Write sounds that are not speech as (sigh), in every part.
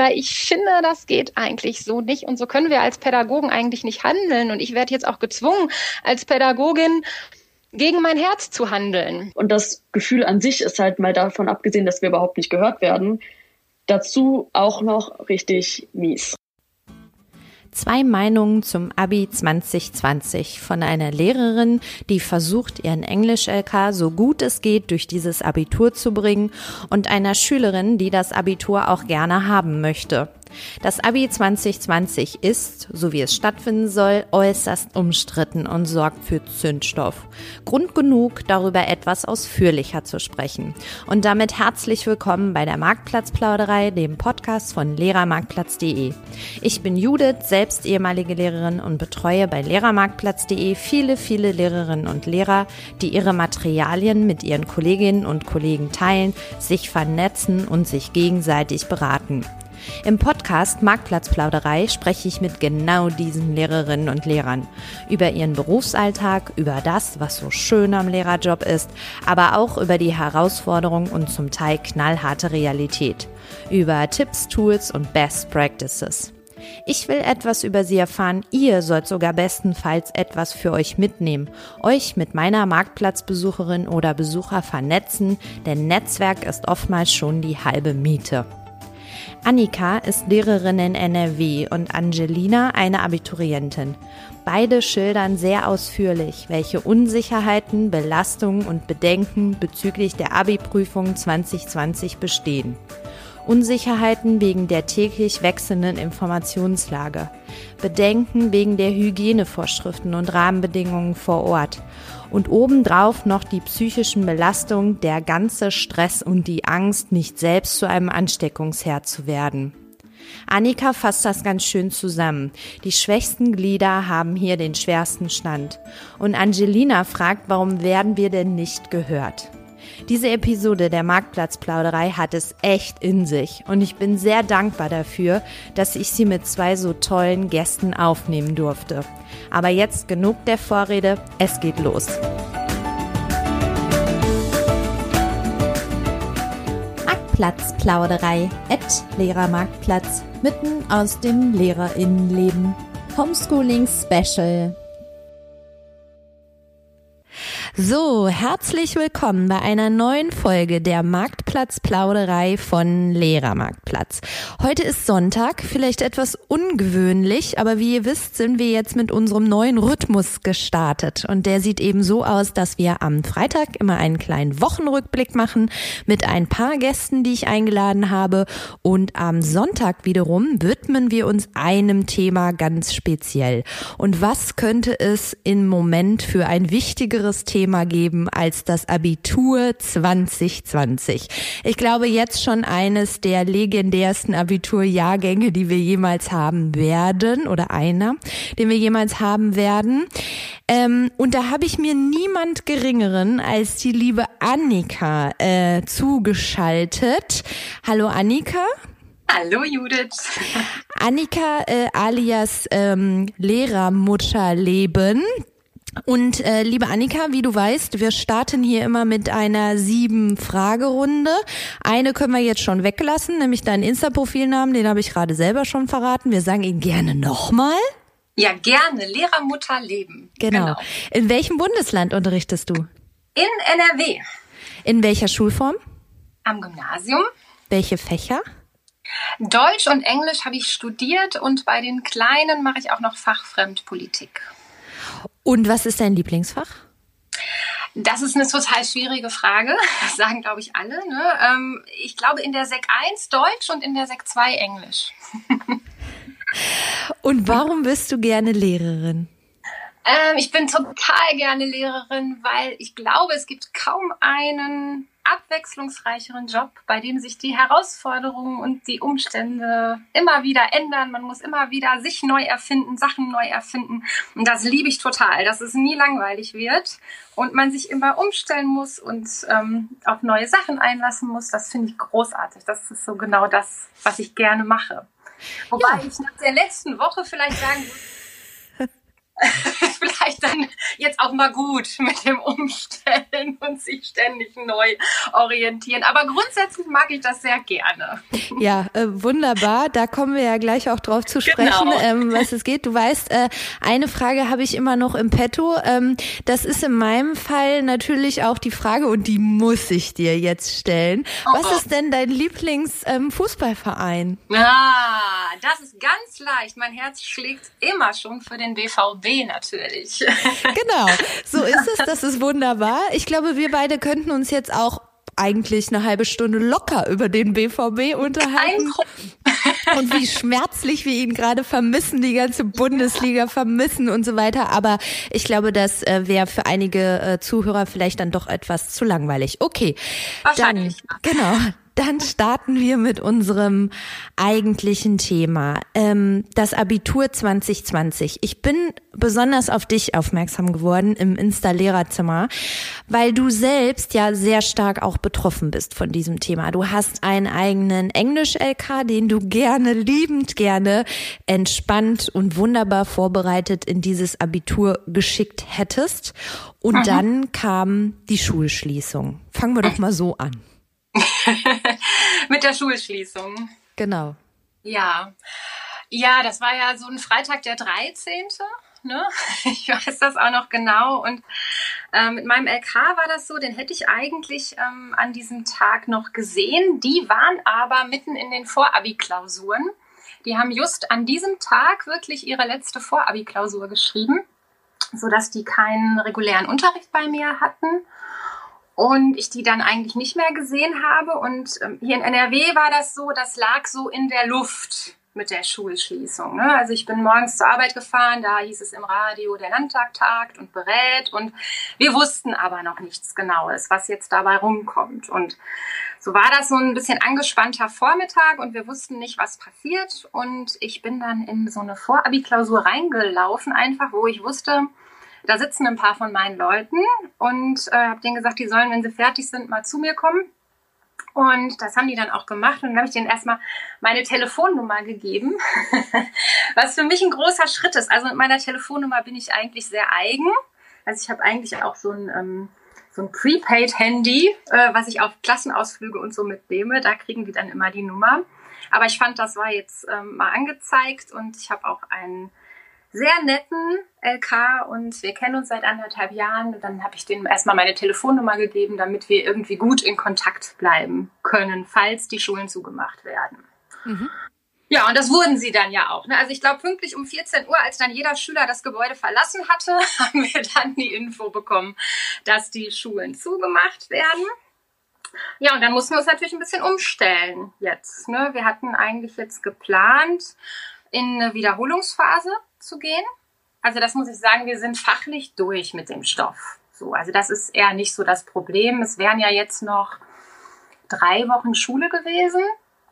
weil ich finde, das geht eigentlich so nicht und so können wir als Pädagogen eigentlich nicht handeln und ich werde jetzt auch gezwungen, als Pädagogin gegen mein Herz zu handeln. Und das Gefühl an sich ist halt mal davon abgesehen, dass wir überhaupt nicht gehört werden, dazu auch noch richtig mies. Zwei Meinungen zum Abi 2020 von einer Lehrerin, die versucht, ihren Englisch-LK so gut es geht durch dieses Abitur zu bringen und einer Schülerin, die das Abitur auch gerne haben möchte. Das Abi 2020 ist, so wie es stattfinden soll, äußerst umstritten und sorgt für Zündstoff. Grund genug, darüber etwas ausführlicher zu sprechen. Und damit herzlich willkommen bei der Marktplatzplauderei, dem Podcast von lehrermarktplatz.de. Ich bin Judith, selbst ehemalige Lehrerin und betreue bei lehrermarktplatz.de viele, viele Lehrerinnen und Lehrer, die ihre Materialien mit ihren Kolleginnen und Kollegen teilen, sich vernetzen und sich gegenseitig beraten. Im Podcast Marktplatzplauderei spreche ich mit genau diesen Lehrerinnen und Lehrern über ihren Berufsalltag, über das, was so schön am Lehrerjob ist, aber auch über die Herausforderungen und zum Teil knallharte Realität, über Tipps, Tools und Best Practices. Ich will etwas über sie erfahren. Ihr sollt sogar bestenfalls etwas für euch mitnehmen, euch mit meiner Marktplatzbesucherin oder Besucher vernetzen, denn Netzwerk ist oftmals schon die halbe Miete. Annika ist Lehrerin in NRW und Angelina eine Abiturientin. Beide schildern sehr ausführlich, welche Unsicherheiten, Belastungen und Bedenken bezüglich der Abi-Prüfung 2020 bestehen. Unsicherheiten wegen der täglich wechselnden Informationslage, Bedenken wegen der Hygienevorschriften und Rahmenbedingungen vor Ort und obendrauf noch die psychischen Belastungen, der ganze Stress und die Angst, nicht selbst zu einem Ansteckungsherd zu werden. Annika fasst das ganz schön zusammen. Die schwächsten Glieder haben hier den schwersten Stand. Und Angelina fragt, warum werden wir denn nicht gehört? Diese Episode der Marktplatzplauderei hat es echt in sich und ich bin sehr dankbar dafür, dass ich sie mit zwei so tollen Gästen aufnehmen durfte. Aber jetzt genug der Vorrede, es geht los. Marktplatzplauderei, at Lehrermarktplatz, mitten aus dem Lehrerinnenleben. Homeschooling Special so, herzlich willkommen bei einer neuen Folge der Marktplatzplauderei von Lehrermarktplatz. Heute ist Sonntag, vielleicht etwas ungewöhnlich, aber wie ihr wisst, sind wir jetzt mit unserem neuen Rhythmus gestartet. Und der sieht eben so aus, dass wir am Freitag immer einen kleinen Wochenrückblick machen mit ein paar Gästen, die ich eingeladen habe. Und am Sonntag wiederum widmen wir uns einem Thema ganz speziell. Und was könnte es im Moment für ein wichtigeres Thema Thema geben als das Abitur 2020. Ich glaube jetzt schon eines der legendärsten Abiturjahrgänge, die wir jemals haben werden oder einer, den wir jemals haben werden. Ähm, und da habe ich mir niemand geringeren als die liebe Annika äh, zugeschaltet. Hallo Annika. Hallo Judith. (laughs) Annika äh, alias ähm, Lehrermutterleben. Und äh, liebe Annika, wie du weißt, wir starten hier immer mit einer sieben Fragerunde. Eine können wir jetzt schon weglassen, nämlich deinen Insta-Profilnamen, den habe ich gerade selber schon verraten. Wir sagen ihn gerne nochmal. Ja, gerne. Lehrermutter leben. Genau. genau. In welchem Bundesland unterrichtest du? In NRW. In welcher Schulform? Am Gymnasium. Welche Fächer? Deutsch und Englisch habe ich studiert und bei den Kleinen mache ich auch noch Fachfremdpolitik. Und was ist dein Lieblingsfach? Das ist eine total schwierige Frage. Das sagen, glaube ich, alle. Ne? Ähm, ich glaube in der Sek 1 Deutsch und in der Sek 2 Englisch. (laughs) und warum bist du gerne Lehrerin? Ähm, ich bin total gerne Lehrerin, weil ich glaube, es gibt kaum einen abwechslungsreicheren Job, bei dem sich die Herausforderungen und die Umstände immer wieder ändern. Man muss immer wieder sich neu erfinden, Sachen neu erfinden. Und das liebe ich total, dass es nie langweilig wird und man sich immer umstellen muss und ähm, auf neue Sachen einlassen muss. Das finde ich großartig. Das ist so genau das, was ich gerne mache. Wobei ja. ich nach der letzten Woche vielleicht sagen würde, (laughs) (laughs) (laughs) vielleicht dann jetzt auch mal gut mit dem Umstellen (laughs) und sich ständig neu orientieren. Aber grundsätzlich mag ich das sehr gerne. Ja, äh, wunderbar. Da kommen wir ja gleich auch drauf zu sprechen, genau. ähm, was es geht. Du weißt, äh, eine Frage habe ich immer noch im Petto. Ähm, das ist in meinem Fall natürlich auch die Frage, und die muss ich dir jetzt stellen. Oh, was oh. ist denn dein Lieblingsfußballverein? Ähm, ah, das ist ganz leicht. Mein Herz schlägt immer schon für den BVB natürlich. (laughs) Genau, so ist es. Das ist wunderbar. Ich glaube, wir beide könnten uns jetzt auch eigentlich eine halbe Stunde locker über den BVB unterhalten. und wie schmerzlich wir ihn gerade vermissen, die ganze Bundesliga vermissen und so weiter. Aber ich glaube, das äh, wäre für einige äh, Zuhörer vielleicht dann doch etwas zu langweilig. Okay, dann genau dann starten wir mit unserem eigentlichen Thema. Ähm, das Abitur 2020. Ich bin besonders auf dich aufmerksam geworden im Insta-Lehrerzimmer, weil du selbst ja sehr stark auch betroffen bist von diesem Thema. Du hast einen eigenen Englisch-LK, den du gerne, liebend gerne, entspannt und wunderbar vorbereitet in dieses Abitur geschickt hättest. Und Aha. dann kam die Schulschließung. Fangen wir doch mal so an. (laughs) Mit der Schulschließung. Genau. Ja. Ja, das war ja so ein Freitag der 13. Ne? (laughs) Ich weiß das auch noch genau. Und äh, mit meinem LK war das so, den hätte ich eigentlich ähm, an diesem Tag noch gesehen. Die waren aber mitten in den Vorabi-Klausuren. Die haben just an diesem Tag wirklich ihre letzte Vorabi-Klausur geschrieben, sodass die keinen regulären Unterricht bei mir hatten und ich die dann eigentlich nicht mehr gesehen habe. Und ähm, hier in NRW war das so, das lag so in der Luft mit der Schulschließung. Ne? Also ich bin morgens zur Arbeit gefahren, da hieß es im Radio, der Landtag tagt und berät und wir wussten aber noch nichts Genaues, was jetzt dabei rumkommt. Und so war das so ein bisschen angespannter Vormittag und wir wussten nicht, was passiert. Und ich bin dann in so eine Vorabi-Klausur reingelaufen, einfach, wo ich wusste, da sitzen ein paar von meinen Leuten und äh, habe denen gesagt, die sollen, wenn sie fertig sind, mal zu mir kommen. Und das haben die dann auch gemacht. Und dann habe ich denen erstmal meine Telefonnummer gegeben, (laughs) was für mich ein großer Schritt ist. Also mit meiner Telefonnummer bin ich eigentlich sehr eigen. Also ich habe eigentlich auch so ein, ähm, so ein Prepaid-Handy, äh, was ich auf Klassenausflüge und so mitnehme. Da kriegen die dann immer die Nummer. Aber ich fand, das war jetzt ähm, mal angezeigt und ich habe auch einen sehr netten LK und wir kennen uns seit anderthalb Jahren. Dann habe ich denen erstmal meine Telefonnummer gegeben, damit wir irgendwie gut in Kontakt bleiben können, falls die Schulen zugemacht werden. Mhm. Ja, und das wurden sie dann ja auch. Ne? Also ich glaube, pünktlich um 14 Uhr, als dann jeder Schüler das Gebäude verlassen hatte, (laughs) haben wir dann die Info bekommen, dass die Schulen zugemacht werden. Ja, und dann mussten wir uns natürlich ein bisschen umstellen jetzt. Ne? Wir hatten eigentlich jetzt geplant in eine Wiederholungsphase zu gehen. Also das muss ich sagen, wir sind fachlich durch mit dem Stoff. So, also das ist eher nicht so das Problem. Es wären ja jetzt noch drei Wochen Schule gewesen,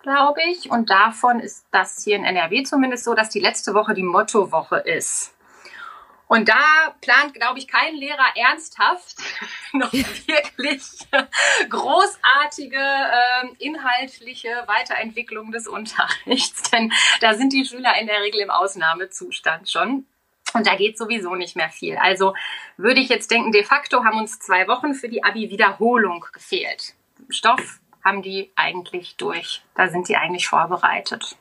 glaube ich. Und davon ist das hier in NRW zumindest so, dass die letzte Woche die Mottowoche ist. Und da plant, glaube ich, kein Lehrer ernsthaft (laughs) noch wirklich großartige äh, inhaltliche Weiterentwicklung des Unterrichts. Denn da sind die Schüler in der Regel im Ausnahmezustand schon. Und da geht sowieso nicht mehr viel. Also würde ich jetzt denken, de facto haben uns zwei Wochen für die Abi-Wiederholung gefehlt. Stoff haben die eigentlich durch. Da sind die eigentlich vorbereitet.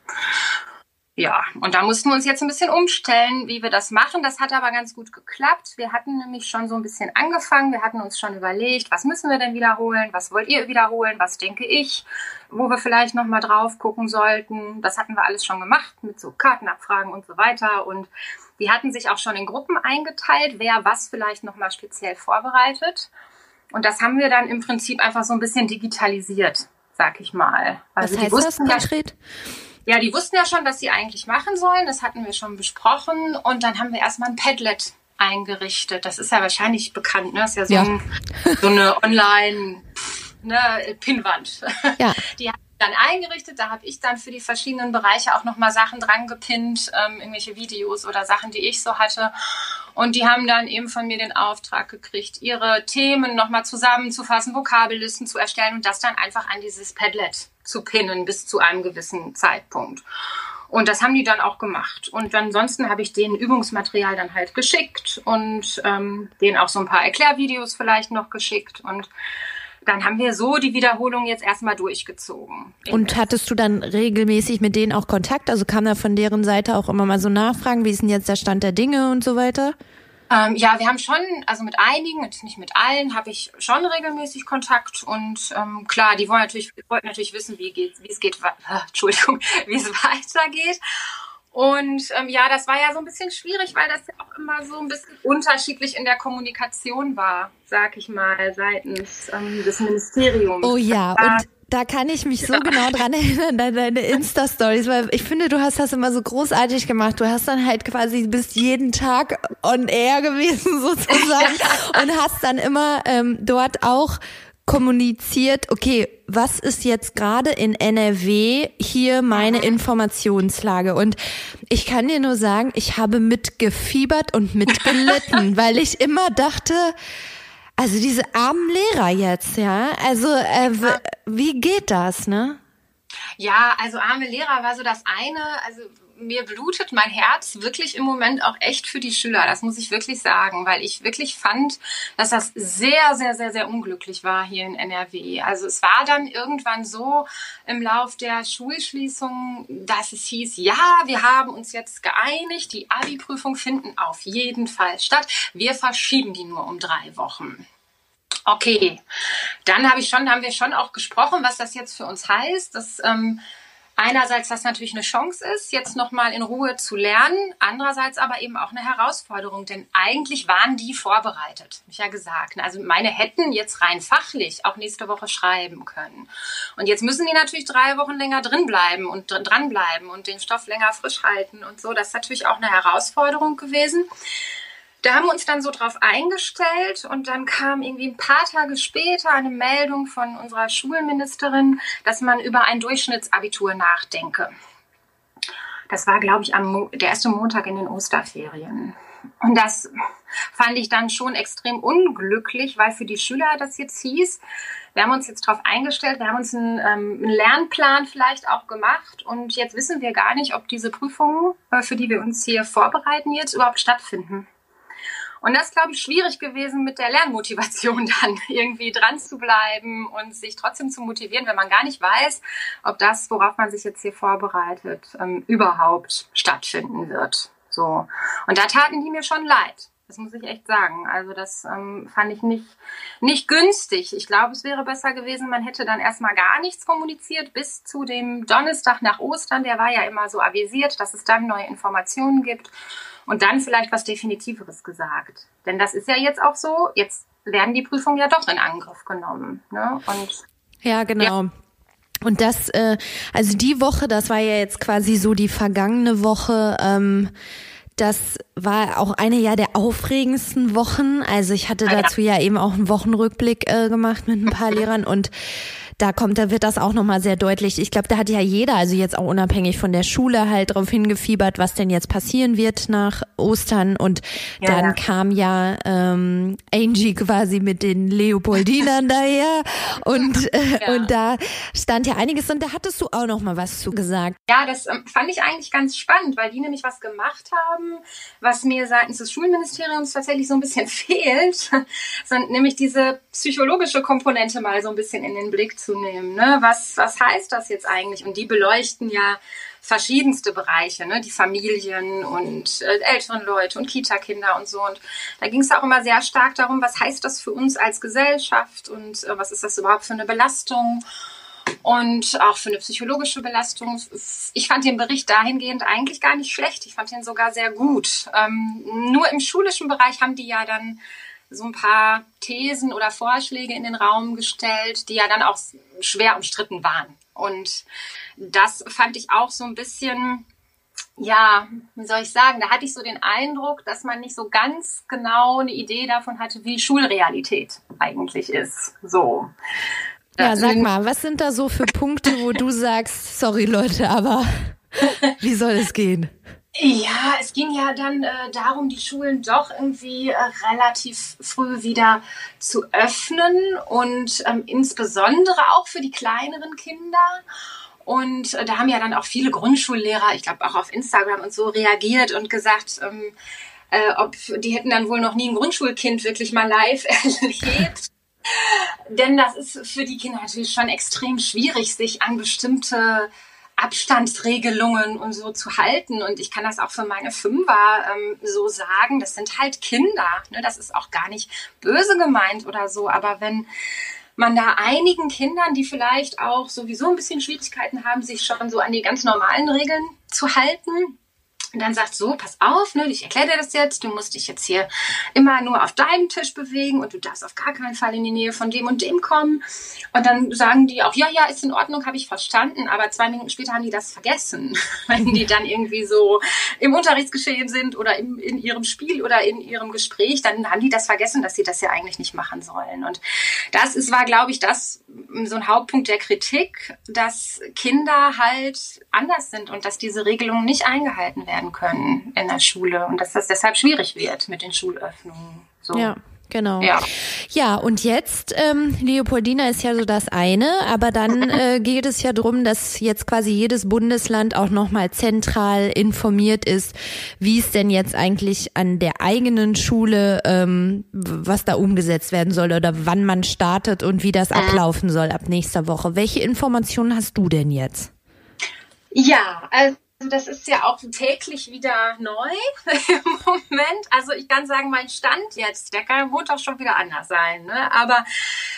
Ja, und da mussten wir uns jetzt ein bisschen umstellen, wie wir das machen. Das hat aber ganz gut geklappt. Wir hatten nämlich schon so ein bisschen angefangen. Wir hatten uns schon überlegt, was müssen wir denn wiederholen? Was wollt ihr wiederholen? Was denke ich? Wo wir vielleicht nochmal drauf gucken sollten. Das hatten wir alles schon gemacht mit so Kartenabfragen und so weiter. Und die hatten sich auch schon in Gruppen eingeteilt, wer was vielleicht nochmal speziell vorbereitet. Und das haben wir dann im Prinzip einfach so ein bisschen digitalisiert, sag ich mal. Also was heißt das konkret? Ja, ja, die wussten ja schon, was sie eigentlich machen sollen. Das hatten wir schon besprochen. Und dann haben wir erstmal ein Padlet eingerichtet. Das ist ja wahrscheinlich bekannt, ne? Das ist ja so, ja. Ein, so eine Online- ne, Pinnwand. Ja. (laughs) Die dann eingerichtet. Da habe ich dann für die verschiedenen Bereiche auch nochmal Sachen dran gepinnt, ähm, irgendwelche Videos oder Sachen, die ich so hatte. Und die haben dann eben von mir den Auftrag gekriegt, ihre Themen nochmal zusammenzufassen, Vokabellisten zu erstellen und das dann einfach an dieses Padlet zu pinnen bis zu einem gewissen Zeitpunkt. Und das haben die dann auch gemacht. Und ansonsten habe ich denen Übungsmaterial dann halt geschickt und ähm, denen auch so ein paar Erklärvideos vielleicht noch geschickt. Und dann haben wir so die Wiederholung jetzt erstmal durchgezogen. Und hattest du dann regelmäßig mit denen auch Kontakt? Also kam da von deren Seite auch immer mal so Nachfragen, wie ist denn jetzt der Stand der Dinge und so weiter? Ähm, ja, wir haben schon, also mit einigen, nicht mit allen, habe ich schon regelmäßig Kontakt und ähm, klar, die wollen natürlich, wollten natürlich wissen, wie geht, wie es geht, äh, (laughs) Entschuldigung, wie es (laughs) weitergeht. Und ähm, ja, das war ja so ein bisschen schwierig, weil das ja auch immer so ein bisschen unterschiedlich in der Kommunikation war, sag ich mal, seitens ähm, des Ministeriums. Oh ja, und da kann ich mich so ja. genau dran erinnern, an deine Insta-Stories, weil ich finde, du hast das immer so großartig gemacht. Du hast dann halt quasi bis jeden Tag on air gewesen (laughs) sozusagen und hast dann immer ähm, dort auch kommuniziert, okay, was ist jetzt gerade in NRW hier meine Informationslage? Und ich kann dir nur sagen, ich habe mitgefiebert und mitgelitten, (laughs) weil ich immer dachte, also diese armen Lehrer jetzt, ja. Also äh, wie geht das, ne? Ja, also arme Lehrer war so das eine. Also mir blutet mein Herz wirklich im Moment auch echt für die Schüler. Das muss ich wirklich sagen, weil ich wirklich fand, dass das sehr, sehr, sehr, sehr unglücklich war hier in NRW. Also es war dann irgendwann so im Lauf der Schulschließung, dass es hieß, ja, wir haben uns jetzt geeinigt, die Abi-Prüfung finden auf jeden Fall statt. Wir verschieben die nur um drei Wochen. Okay, dann habe ich schon, haben wir schon auch gesprochen, was das jetzt für uns heißt. Dass ähm, einerseits das natürlich eine Chance ist, jetzt nochmal in Ruhe zu lernen, andererseits aber eben auch eine Herausforderung, denn eigentlich waren die vorbereitet, hab ich ja gesagt. Also meine hätten jetzt rein fachlich auch nächste Woche schreiben können. Und jetzt müssen die natürlich drei Wochen länger drin bleiben und dranbleiben und den Stoff länger frisch halten und so. Das ist natürlich auch eine Herausforderung gewesen. Da haben wir uns dann so drauf eingestellt und dann kam irgendwie ein paar Tage später eine Meldung von unserer Schulministerin, dass man über ein Durchschnittsabitur nachdenke. Das war, glaube ich, am der erste Montag in den Osterferien. Und das fand ich dann schon extrem unglücklich, weil für die Schüler das jetzt hieß, wir haben uns jetzt darauf eingestellt, wir haben uns einen, ähm, einen, Lernplan vielleicht auch gemacht und jetzt wissen wir gar nicht, ob diese Prüfungen, äh, für die wir uns hier vorbereiten, jetzt überhaupt stattfinden. Und das ist, glaube ich, schwierig gewesen mit der Lernmotivation (laughs) dann irgendwie dran zu bleiben und sich trotzdem zu motivieren, wenn man gar nicht weiß, ob das, worauf man sich jetzt hier vorbereitet, ähm, überhaupt stattfinden wird. So. Und da taten die mir schon leid. Das muss ich echt sagen. Also das ähm, fand ich nicht, nicht günstig. Ich glaube, es wäre besser gewesen, man hätte dann erstmal gar nichts kommuniziert bis zu dem Donnerstag nach Ostern. Der war ja immer so avisiert, dass es dann neue Informationen gibt und dann vielleicht was Definitiveres gesagt. Denn das ist ja jetzt auch so, jetzt werden die Prüfungen ja doch in Angriff genommen. Ne? Und ja, genau. Ja. Und das, äh, also die Woche, das war ja jetzt quasi so die vergangene Woche. Ähm, das war auch eine ja der aufregendsten Wochen. Also ich hatte dazu ja eben auch einen Wochenrückblick äh, gemacht mit ein paar (laughs) Lehrern und da kommt, da wird das auch nochmal sehr deutlich. Ich glaube, da hat ja jeder, also jetzt auch unabhängig von der Schule, halt darauf hingefiebert, was denn jetzt passieren wird nach Ostern. Und ja, dann ja. kam ja ähm, Angie quasi mit den Leopoldinern (laughs) daher und, äh, ja. und da stand ja einiges und da hattest du auch nochmal was zu gesagt. Ja, das ähm, fand ich eigentlich ganz spannend, weil die nämlich was gemacht haben, was mir seitens des Schulministeriums tatsächlich so ein bisschen (laughs) fehlt, sondern nämlich diese psychologische Komponente mal so ein bisschen in den Blick zu wahrzunehmen. Ne? Was, was heißt das jetzt eigentlich? Und die beleuchten ja verschiedenste Bereiche, ne? die Familien und äh, älteren Leute und Kita-Kinder und so. Und da ging es auch immer sehr stark darum, was heißt das für uns als Gesellschaft und äh, was ist das überhaupt für eine Belastung und auch für eine psychologische Belastung. Ich fand den Bericht dahingehend eigentlich gar nicht schlecht. Ich fand ihn sogar sehr gut. Ähm, nur im schulischen Bereich haben die ja dann so ein paar Thesen oder Vorschläge in den Raum gestellt, die ja dann auch schwer umstritten waren. Und das fand ich auch so ein bisschen, ja, wie soll ich sagen, da hatte ich so den Eindruck, dass man nicht so ganz genau eine Idee davon hatte, wie Schulrealität eigentlich ist. So. Ja, sag mal, was sind da so für Punkte, wo du (laughs) sagst, sorry Leute, aber wie soll es gehen? Ja, es ging ja dann äh, darum, die Schulen doch irgendwie äh, relativ früh wieder zu öffnen und ähm, insbesondere auch für die kleineren Kinder. Und äh, da haben ja dann auch viele Grundschullehrer, ich glaube auch auf Instagram und so, reagiert und gesagt, ähm, äh, ob die hätten dann wohl noch nie ein Grundschulkind wirklich mal live (laughs) erlebt. Denn das ist für die Kinder natürlich schon extrem schwierig, sich an bestimmte Abstandsregelungen und so zu halten. Und ich kann das auch für meine Fünfer ähm, so sagen. Das sind halt Kinder. Ne? Das ist auch gar nicht böse gemeint oder so. Aber wenn man da einigen Kindern, die vielleicht auch sowieso ein bisschen Schwierigkeiten haben, sich schon so an die ganz normalen Regeln zu halten, und dann sagt so, pass auf, ne, ich erkläre dir das jetzt, du musst dich jetzt hier immer nur auf deinem Tisch bewegen und du darfst auf gar keinen Fall in die Nähe von dem und dem kommen. Und dann sagen die auch, ja, ja, ist in Ordnung, habe ich verstanden, aber zwei Minuten später haben die das vergessen, (laughs) wenn die dann irgendwie so im Unterrichtsgeschehen sind oder im, in ihrem Spiel oder in ihrem Gespräch, dann haben die das vergessen, dass sie das ja eigentlich nicht machen sollen. Und das ist, war, glaube ich, das so ein Hauptpunkt der Kritik, dass Kinder halt anders sind und dass diese Regelungen nicht eingehalten werden werden können in der Schule und dass das deshalb schwierig wird mit den Schulöffnungen. So. Ja. Genau. Ja. ja, und jetzt, ähm, Leopoldina ist ja so das eine, aber dann (laughs) äh, geht es ja darum, dass jetzt quasi jedes Bundesland auch nochmal zentral informiert ist, wie es denn jetzt eigentlich an der eigenen Schule, ähm, was da umgesetzt werden soll oder wann man startet und wie das ablaufen soll ab nächster Woche. Welche Informationen hast du denn jetzt? Ja, also also das ist ja auch täglich wieder neu (laughs) im Moment. Also ich kann sagen, mein Stand jetzt, der kann Montag schon wieder anders sein, ne? aber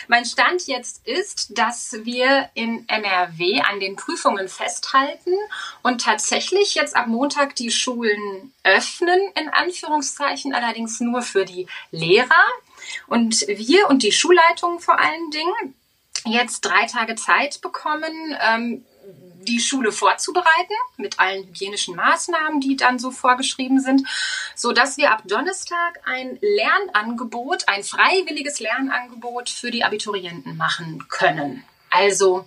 mein Stand jetzt ist, dass wir in NRW an den Prüfungen festhalten und tatsächlich jetzt ab Montag die Schulen öffnen, in Anführungszeichen, allerdings nur für die Lehrer. Und wir und die Schulleitungen vor allen Dingen jetzt drei Tage Zeit bekommen, ähm, die Schule vorzubereiten mit allen hygienischen Maßnahmen, die dann so vorgeschrieben sind, so dass wir ab Donnerstag ein Lernangebot, ein freiwilliges Lernangebot für die Abiturienten machen können. Also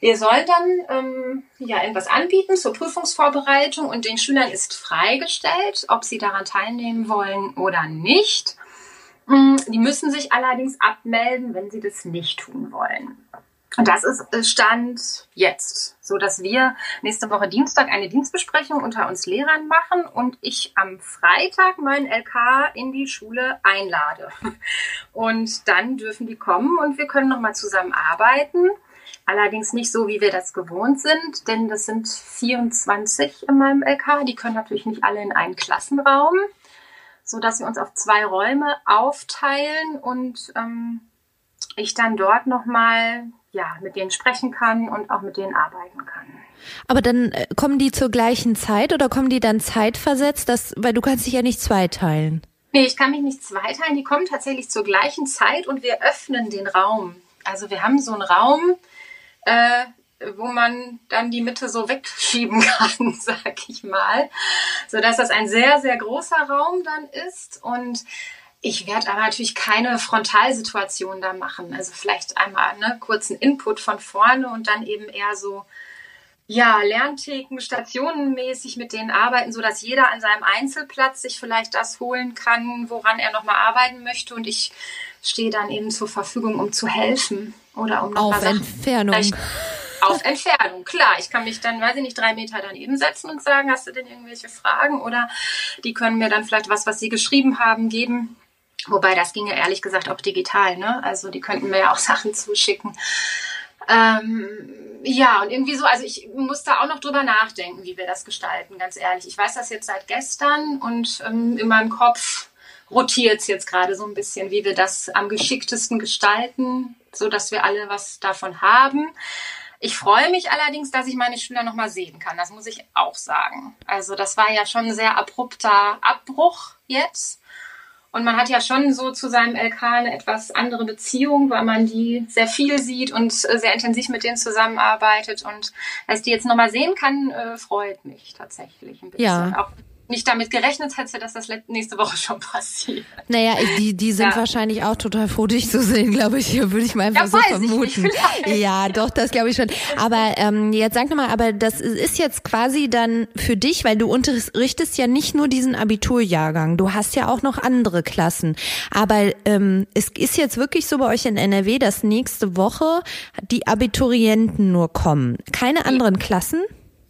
wir sollen dann ähm, ja etwas anbieten zur Prüfungsvorbereitung und den Schülern ist freigestellt, ob sie daran teilnehmen wollen oder nicht. Mm, die müssen sich allerdings abmelden, wenn sie das nicht tun wollen. Und das ist äh, Stand jetzt, so dass wir nächste Woche Dienstag eine Dienstbesprechung unter uns Lehrern machen und ich am Freitag meinen LK in die Schule einlade. Und dann dürfen die kommen und wir können nochmal zusammen arbeiten. Allerdings nicht so, wie wir das gewohnt sind, denn das sind 24 in meinem LK. Die können natürlich nicht alle in einen Klassenraum, so dass wir uns auf zwei Räume aufteilen und ähm, ich dann dort nochmal ja, mit denen sprechen kann und auch mit denen arbeiten kann. Aber dann äh, kommen die zur gleichen Zeit oder kommen die dann zeitversetzt? Das, weil du kannst dich ja nicht zweiteilen. Nee, ich kann mich nicht zweiteilen. Die kommen tatsächlich zur gleichen Zeit und wir öffnen den Raum. Also wir haben so einen Raum, äh, wo man dann die Mitte so wegschieben (laughs) kann, sag ich mal. So dass das ein sehr, sehr großer Raum dann ist und ich werde aber natürlich keine Frontalsituation da machen. Also vielleicht einmal ne, kurzen Input von vorne und dann eben eher so ja, Lerntheken, stationenmäßig mit denen arbeiten, so dass jeder an seinem Einzelplatz sich vielleicht das holen kann, woran er nochmal arbeiten möchte. Und ich stehe dann eben zur Verfügung, um zu helfen oder um Auf Entfernung. Auf Entfernung, klar. Ich kann mich dann, weiß ich nicht, drei Meter daneben setzen und sagen, hast du denn irgendwelche Fragen? Oder die können mir dann vielleicht was, was sie geschrieben haben, geben Wobei das ginge ehrlich gesagt auch digital, ne? Also die könnten mir ja auch (laughs) Sachen zuschicken. Ähm, ja, und irgendwie so, also ich muss da auch noch drüber nachdenken, wie wir das gestalten, ganz ehrlich. Ich weiß das jetzt seit gestern und ähm, in meinem Kopf rotiert es jetzt gerade so ein bisschen, wie wir das am geschicktesten gestalten, so dass wir alle was davon haben. Ich freue mich allerdings, dass ich meine Schüler noch mal sehen kann. Das muss ich auch sagen. Also das war ja schon ein sehr abrupter Abbruch jetzt. Und man hat ja schon so zu seinem LK eine etwas andere Beziehung, weil man die sehr viel sieht und äh, sehr intensiv mit denen zusammenarbeitet. Und als die jetzt nochmal sehen kann, äh, freut mich tatsächlich ein bisschen. Ja. Auch nicht damit gerechnet hätte, dass das nächste Woche schon passiert. Naja, die, die sind ja. wahrscheinlich auch total froh, dich zu sehen, glaube ich. Würde ich mal einfach ja, so vermuten. ja, doch, das glaube ich schon. Aber ähm, jetzt sag mal, aber das ist jetzt quasi dann für dich, weil du unterrichtest ja nicht nur diesen Abiturjahrgang, du hast ja auch noch andere Klassen. Aber ähm, es ist jetzt wirklich so bei euch in NRW, dass nächste Woche die Abiturienten nur kommen. Keine anderen Klassen?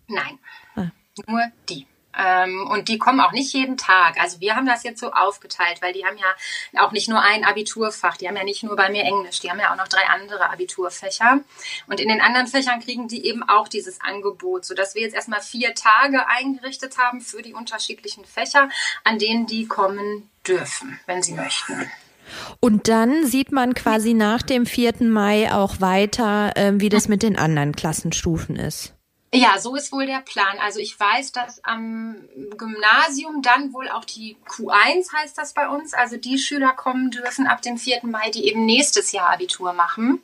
Nein, ah. nur die. Ähm, und die kommen auch nicht jeden Tag. Also wir haben das jetzt so aufgeteilt, weil die haben ja auch nicht nur ein Abiturfach. Die haben ja nicht nur bei mir Englisch. Die haben ja auch noch drei andere Abiturfächer. Und in den anderen Fächern kriegen die eben auch dieses Angebot, sodass wir jetzt erstmal vier Tage eingerichtet haben für die unterschiedlichen Fächer, an denen die kommen dürfen, wenn sie möchten. Und dann sieht man quasi nach dem 4. Mai auch weiter, äh, wie das mit den anderen Klassenstufen ist. Ja, so ist wohl der Plan. Also ich weiß, dass am Gymnasium dann wohl auch die Q1 heißt das bei uns, also die Schüler kommen dürfen ab dem 4. Mai, die eben nächstes Jahr Abitur machen.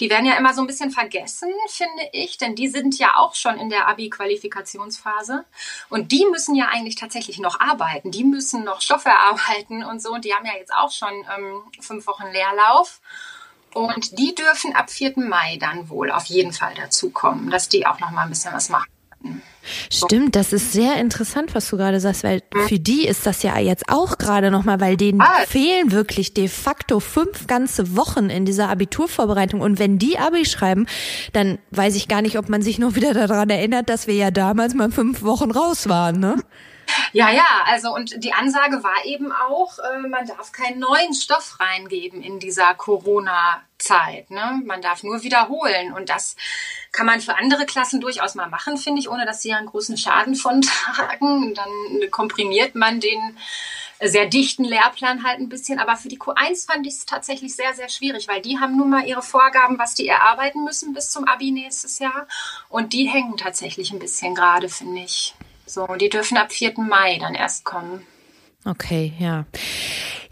Die werden ja immer so ein bisschen vergessen, finde ich, denn die sind ja auch schon in der Abi-Qualifikationsphase und die müssen ja eigentlich tatsächlich noch arbeiten. Die müssen noch Stoffe (laughs) erarbeiten und so und die haben ja jetzt auch schon ähm, fünf Wochen Leerlauf. Und die dürfen ab 4. Mai dann wohl auf jeden Fall dazukommen, dass die auch noch mal ein bisschen was machen. Stimmt, das ist sehr interessant, was du gerade sagst, weil für die ist das ja jetzt auch gerade nochmal, weil denen ah. fehlen wirklich de facto fünf ganze Wochen in dieser Abiturvorbereitung. Und wenn die Abi schreiben, dann weiß ich gar nicht, ob man sich noch wieder daran erinnert, dass wir ja damals mal fünf Wochen raus waren, ne? Ja, ja, also und die Ansage war eben auch, äh, man darf keinen neuen Stoff reingeben in dieser Corona-Zeit. Ne? Man darf nur wiederholen. Und das kann man für andere Klassen durchaus mal machen, finde ich, ohne dass sie einen großen Schaden von (laughs) tragen. Dann komprimiert man den sehr dichten Lehrplan halt ein bisschen. Aber für die Q1 fand ich es tatsächlich sehr, sehr schwierig, weil die haben nun mal ihre Vorgaben, was die erarbeiten müssen bis zum Abi nächstes Jahr. Und die hängen tatsächlich ein bisschen gerade, finde ich. So, die dürfen ab 4. Mai dann erst kommen. Okay, ja.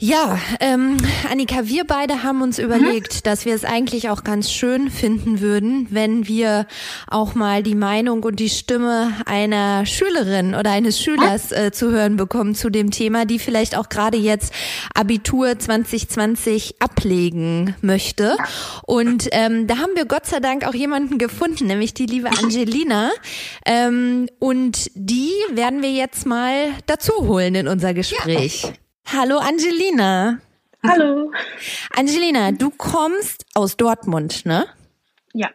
Ja, ähm, Annika, wir beide haben uns überlegt, mhm. dass wir es eigentlich auch ganz schön finden würden, wenn wir auch mal die Meinung und die Stimme einer Schülerin oder eines Schülers äh, zu hören bekommen zu dem Thema, die vielleicht auch gerade jetzt Abitur 2020 ablegen möchte. Und ähm, da haben wir Gott sei Dank auch jemanden gefunden, nämlich die liebe Angelina. Ähm, und die werden wir jetzt mal dazu holen in unser Gespräch. Ja. Hallo Angelina. Hallo. Angelina, du kommst aus Dortmund, ne? Ja.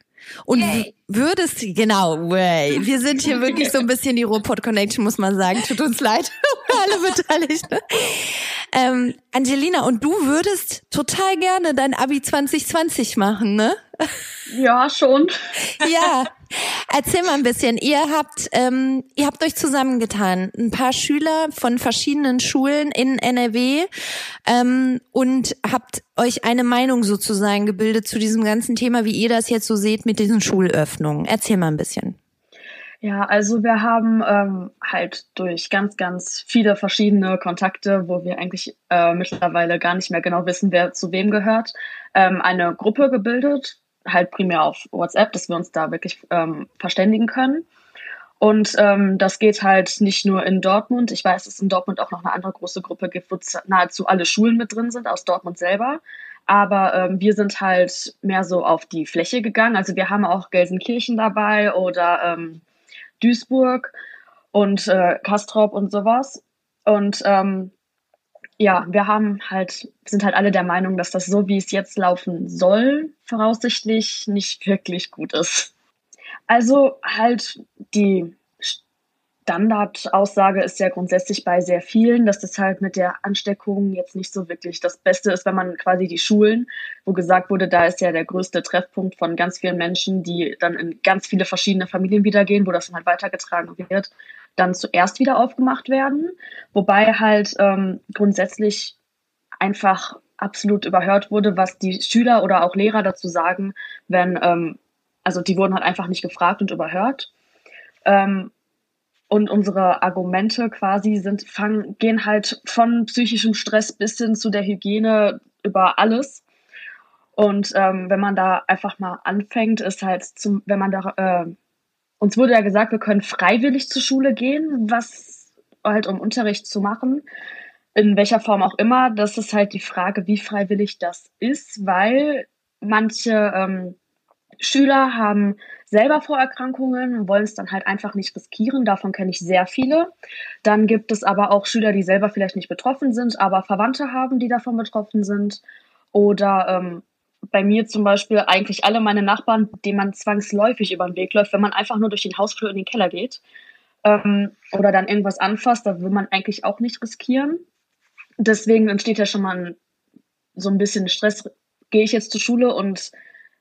Und Yay. würdest, genau, way. wir sind hier wirklich so ein bisschen die Ruhrpott Connection, muss man sagen. Tut uns leid, (laughs) alle Beteiligten. Ähm, Angelina, und du würdest total gerne dein Abi 2020 machen, ne? Ja, schon. Ja. Erzähl mal ein bisschen. Ihr habt, ähm, ihr habt euch zusammengetan, ein paar Schüler von verschiedenen Schulen in NRW ähm, und habt euch eine Meinung sozusagen gebildet zu diesem ganzen Thema, wie ihr das jetzt so seht mit diesen Schulöffnungen. Erzähl mal ein bisschen. Ja, also wir haben ähm, halt durch ganz, ganz viele verschiedene Kontakte, wo wir eigentlich äh, mittlerweile gar nicht mehr genau wissen, wer zu wem gehört, ähm, eine Gruppe gebildet, halt primär auf WhatsApp, dass wir uns da wirklich ähm, verständigen können. Und ähm, das geht halt nicht nur in Dortmund. Ich weiß, dass es in Dortmund auch noch eine andere große Gruppe gibt, wo nahezu alle Schulen mit drin sind aus Dortmund selber. Aber ähm, wir sind halt mehr so auf die Fläche gegangen. Also wir haben auch Gelsenkirchen dabei oder ähm, Duisburg und äh, Kastrop und sowas. Und ähm, ja, wir haben halt, sind halt alle der Meinung, dass das so, wie es jetzt laufen soll, voraussichtlich nicht wirklich gut ist. Also halt die Standardaussage ist ja grundsätzlich bei sehr vielen, dass das halt mit der Ansteckung jetzt nicht so wirklich das Beste ist, wenn man quasi die Schulen, wo gesagt wurde, da ist ja der größte Treffpunkt von ganz vielen Menschen, die dann in ganz viele verschiedene Familien wieder gehen, wo das dann halt weitergetragen wird, dann zuerst wieder aufgemacht werden. Wobei halt ähm, grundsätzlich einfach absolut überhört wurde, was die Schüler oder auch Lehrer dazu sagen, wenn, ähm, also die wurden halt einfach nicht gefragt und überhört. Ähm, und unsere Argumente quasi sind, fangen, gehen halt von psychischem Stress bis hin zu der Hygiene über alles. Und ähm, wenn man da einfach mal anfängt, ist halt zum, wenn man da, äh, uns wurde ja gesagt, wir können freiwillig zur Schule gehen, was halt um Unterricht zu machen, in welcher Form auch immer, das ist halt die Frage, wie freiwillig das ist, weil manche ähm, Schüler haben selber Vorerkrankungen und wollen es dann halt einfach nicht riskieren. Davon kenne ich sehr viele. Dann gibt es aber auch Schüler, die selber vielleicht nicht betroffen sind, aber Verwandte haben, die davon betroffen sind. Oder ähm, bei mir zum Beispiel eigentlich alle meine Nachbarn, denen man zwangsläufig über den Weg läuft, wenn man einfach nur durch den Hausflur in den Keller geht ähm, oder dann irgendwas anfasst, da will man eigentlich auch nicht riskieren. Deswegen entsteht ja schon mal ein, so ein bisschen Stress. Gehe ich jetzt zur Schule und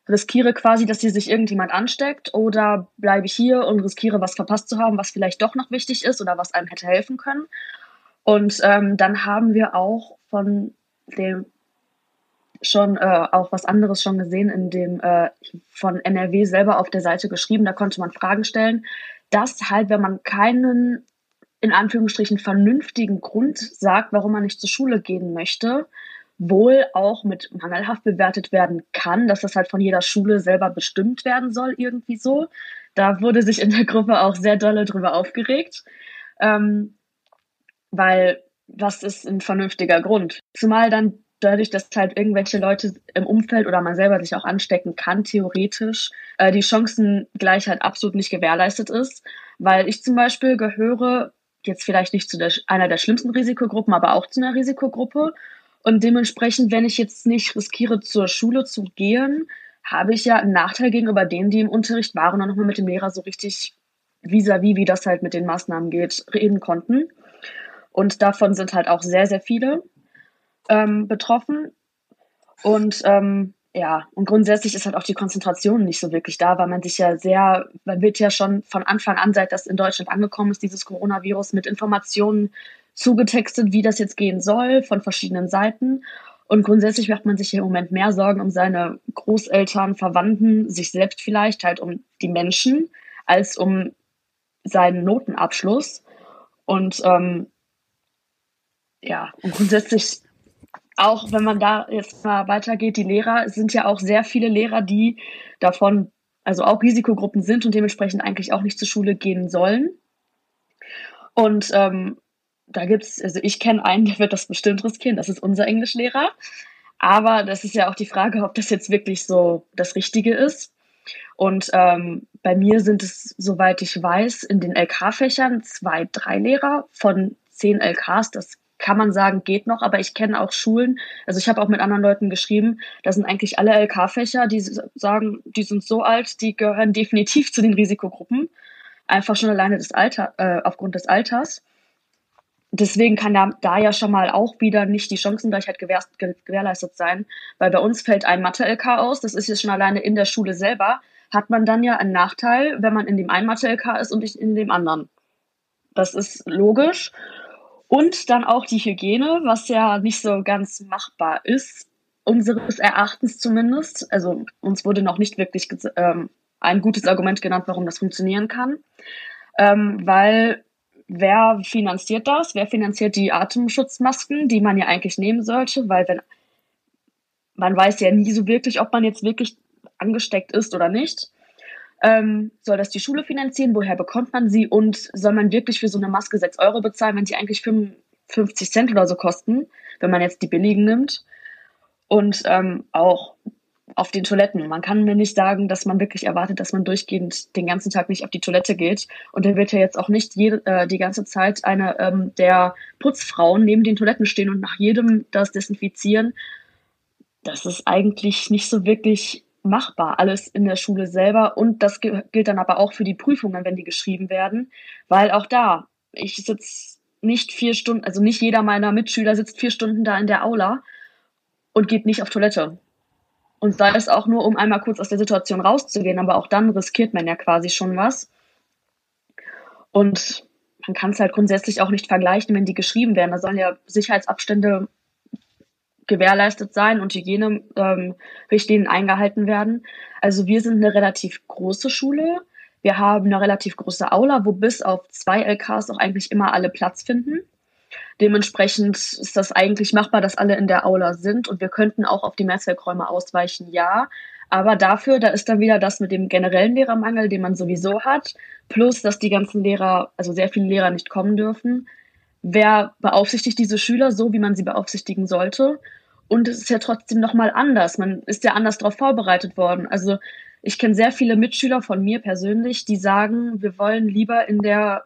riskiere quasi, dass hier sich irgendjemand ansteckt oder bleibe ich hier und riskiere, was verpasst zu haben, was vielleicht doch noch wichtig ist oder was einem hätte helfen können. Und ähm, dann haben wir auch von dem schon äh, auch was anderes schon gesehen in dem äh, von NRW selber auf der Seite geschrieben. Da konnte man Fragen stellen, dass halt, wenn man keinen in Anführungsstrichen vernünftigen Grund sagt, warum man nicht zur Schule gehen möchte, wohl auch mit mangelhaft bewertet werden kann, dass das halt von jeder Schule selber bestimmt werden soll, irgendwie so. Da wurde sich in der Gruppe auch sehr dolle drüber aufgeregt, ähm, weil was ist ein vernünftiger Grund? Zumal dann dadurch, dass halt irgendwelche Leute im Umfeld oder man selber sich auch anstecken kann, theoretisch, äh, die Chancengleichheit absolut nicht gewährleistet ist. Weil ich zum Beispiel gehöre jetzt vielleicht nicht zu der, einer der schlimmsten Risikogruppen, aber auch zu einer Risikogruppe. Und dementsprechend, wenn ich jetzt nicht riskiere, zur Schule zu gehen, habe ich ja einen Nachteil gegenüber denen, die im Unterricht waren und nochmal mit dem Lehrer so richtig vis-à-vis, -vis, wie das halt mit den Maßnahmen geht, reden konnten. Und davon sind halt auch sehr, sehr viele ähm, betroffen. Und ähm, ja, und grundsätzlich ist halt auch die Konzentration nicht so wirklich da, weil man sich ja sehr, man wird ja schon von Anfang an, seit das in Deutschland angekommen ist, dieses Coronavirus mit Informationen zugetextet, wie das jetzt gehen soll, von verschiedenen Seiten. Und grundsätzlich macht man sich im Moment mehr Sorgen um seine Großeltern, Verwandten, sich selbst vielleicht, halt um die Menschen, als um seinen Notenabschluss. Und ähm, ja, und grundsätzlich auch, wenn man da jetzt mal weitergeht, die Lehrer, es sind ja auch sehr viele Lehrer, die davon, also auch Risikogruppen sind und dementsprechend eigentlich auch nicht zur Schule gehen sollen. Und ähm, da gibt's, also ich kenne einen, (laughs) der wird das bestimmt riskieren, das ist unser Englischlehrer. Aber das ist ja auch die Frage, ob das jetzt wirklich so das Richtige ist. Und ähm, bei mir sind es, soweit ich weiß, in den LK-Fächern zwei, drei Lehrer von zehn LKs. Das kann man sagen, geht noch, aber ich kenne auch Schulen, also ich habe auch mit anderen Leuten geschrieben, da sind eigentlich alle LK-Fächer, die sagen, die sind so alt, die gehören definitiv zu den Risikogruppen. Einfach schon alleine des Alter, äh, aufgrund des Alters deswegen kann da, da ja schon mal auch wieder nicht die Chancengleichheit gewähr, gewährleistet sein, weil bei uns fällt ein Mathe-LK aus, das ist jetzt schon alleine in der Schule selber, hat man dann ja einen Nachteil, wenn man in dem einen Mathe-LK ist und nicht in dem anderen. Das ist logisch. Und dann auch die Hygiene, was ja nicht so ganz machbar ist, unseres Erachtens zumindest. Also uns wurde noch nicht wirklich ähm, ein gutes Argument genannt, warum das funktionieren kann. Ähm, weil wer finanziert das? Wer finanziert die Atemschutzmasken, die man ja eigentlich nehmen sollte? Weil wenn man weiß ja nie so wirklich, ob man jetzt wirklich angesteckt ist oder nicht. Ähm, soll das die Schule finanzieren? Woher bekommt man sie? Und soll man wirklich für so eine Maske 6 Euro bezahlen, wenn sie eigentlich 55 Cent oder so kosten, wenn man jetzt die billigen nimmt? Und ähm, auch auf den Toiletten. Man kann mir nicht sagen, dass man wirklich erwartet, dass man durchgehend den ganzen Tag nicht auf die Toilette geht. Und da wird ja jetzt auch nicht jede, äh, die ganze Zeit eine ähm, der Putzfrauen neben den Toiletten stehen und nach jedem das desinfizieren. Das ist eigentlich nicht so wirklich machbar, alles in der Schule selber. Und das gilt dann aber auch für die Prüfungen, wenn die geschrieben werden, weil auch da, ich sitze nicht vier Stunden, also nicht jeder meiner Mitschüler sitzt vier Stunden da in der Aula und geht nicht auf Toilette. Und sei es auch nur, um einmal kurz aus der Situation rauszugehen, aber auch dann riskiert man ja quasi schon was. Und man kann es halt grundsätzlich auch nicht vergleichen, wenn die geschrieben werden. Da sollen ja Sicherheitsabstände gewährleistet sein und Hygienerichtlinien ähm, eingehalten werden. Also wir sind eine relativ große Schule. Wir haben eine relativ große Aula, wo bis auf zwei LKs auch eigentlich immer alle Platz finden. Dementsprechend ist das eigentlich machbar, dass alle in der Aula sind und wir könnten auch auf die Mehrzweckräume ausweichen, ja. Aber dafür, da ist dann wieder das mit dem generellen Lehrermangel, den man sowieso hat, plus dass die ganzen Lehrer, also sehr viele Lehrer nicht kommen dürfen. Wer beaufsichtigt diese Schüler so, wie man sie beaufsichtigen sollte. Und es ist ja trotzdem nochmal anders. Man ist ja anders darauf vorbereitet worden. Also ich kenne sehr viele Mitschüler von mir persönlich, die sagen, wir wollen lieber in der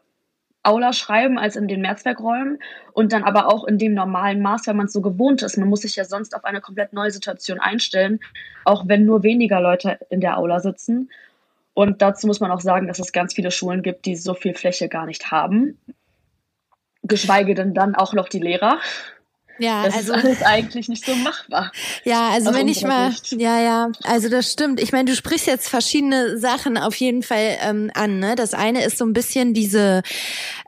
Aula schreiben als in den Mehrzweckräumen und dann aber auch in dem normalen Maß, weil man es so gewohnt ist. Man muss sich ja sonst auf eine komplett neue Situation einstellen, auch wenn nur weniger Leute in der Aula sitzen. Und dazu muss man auch sagen, dass es ganz viele Schulen gibt, die so viel Fläche gar nicht haben. Geschweige denn dann auch noch die Lehrer. Ja, das also, ist alles eigentlich nicht so machbar. Ja, also wenn ich mal, Sicht. ja, ja, also das stimmt. Ich meine, du sprichst jetzt verschiedene Sachen auf jeden Fall ähm, an. Ne? Das eine ist so ein bisschen diese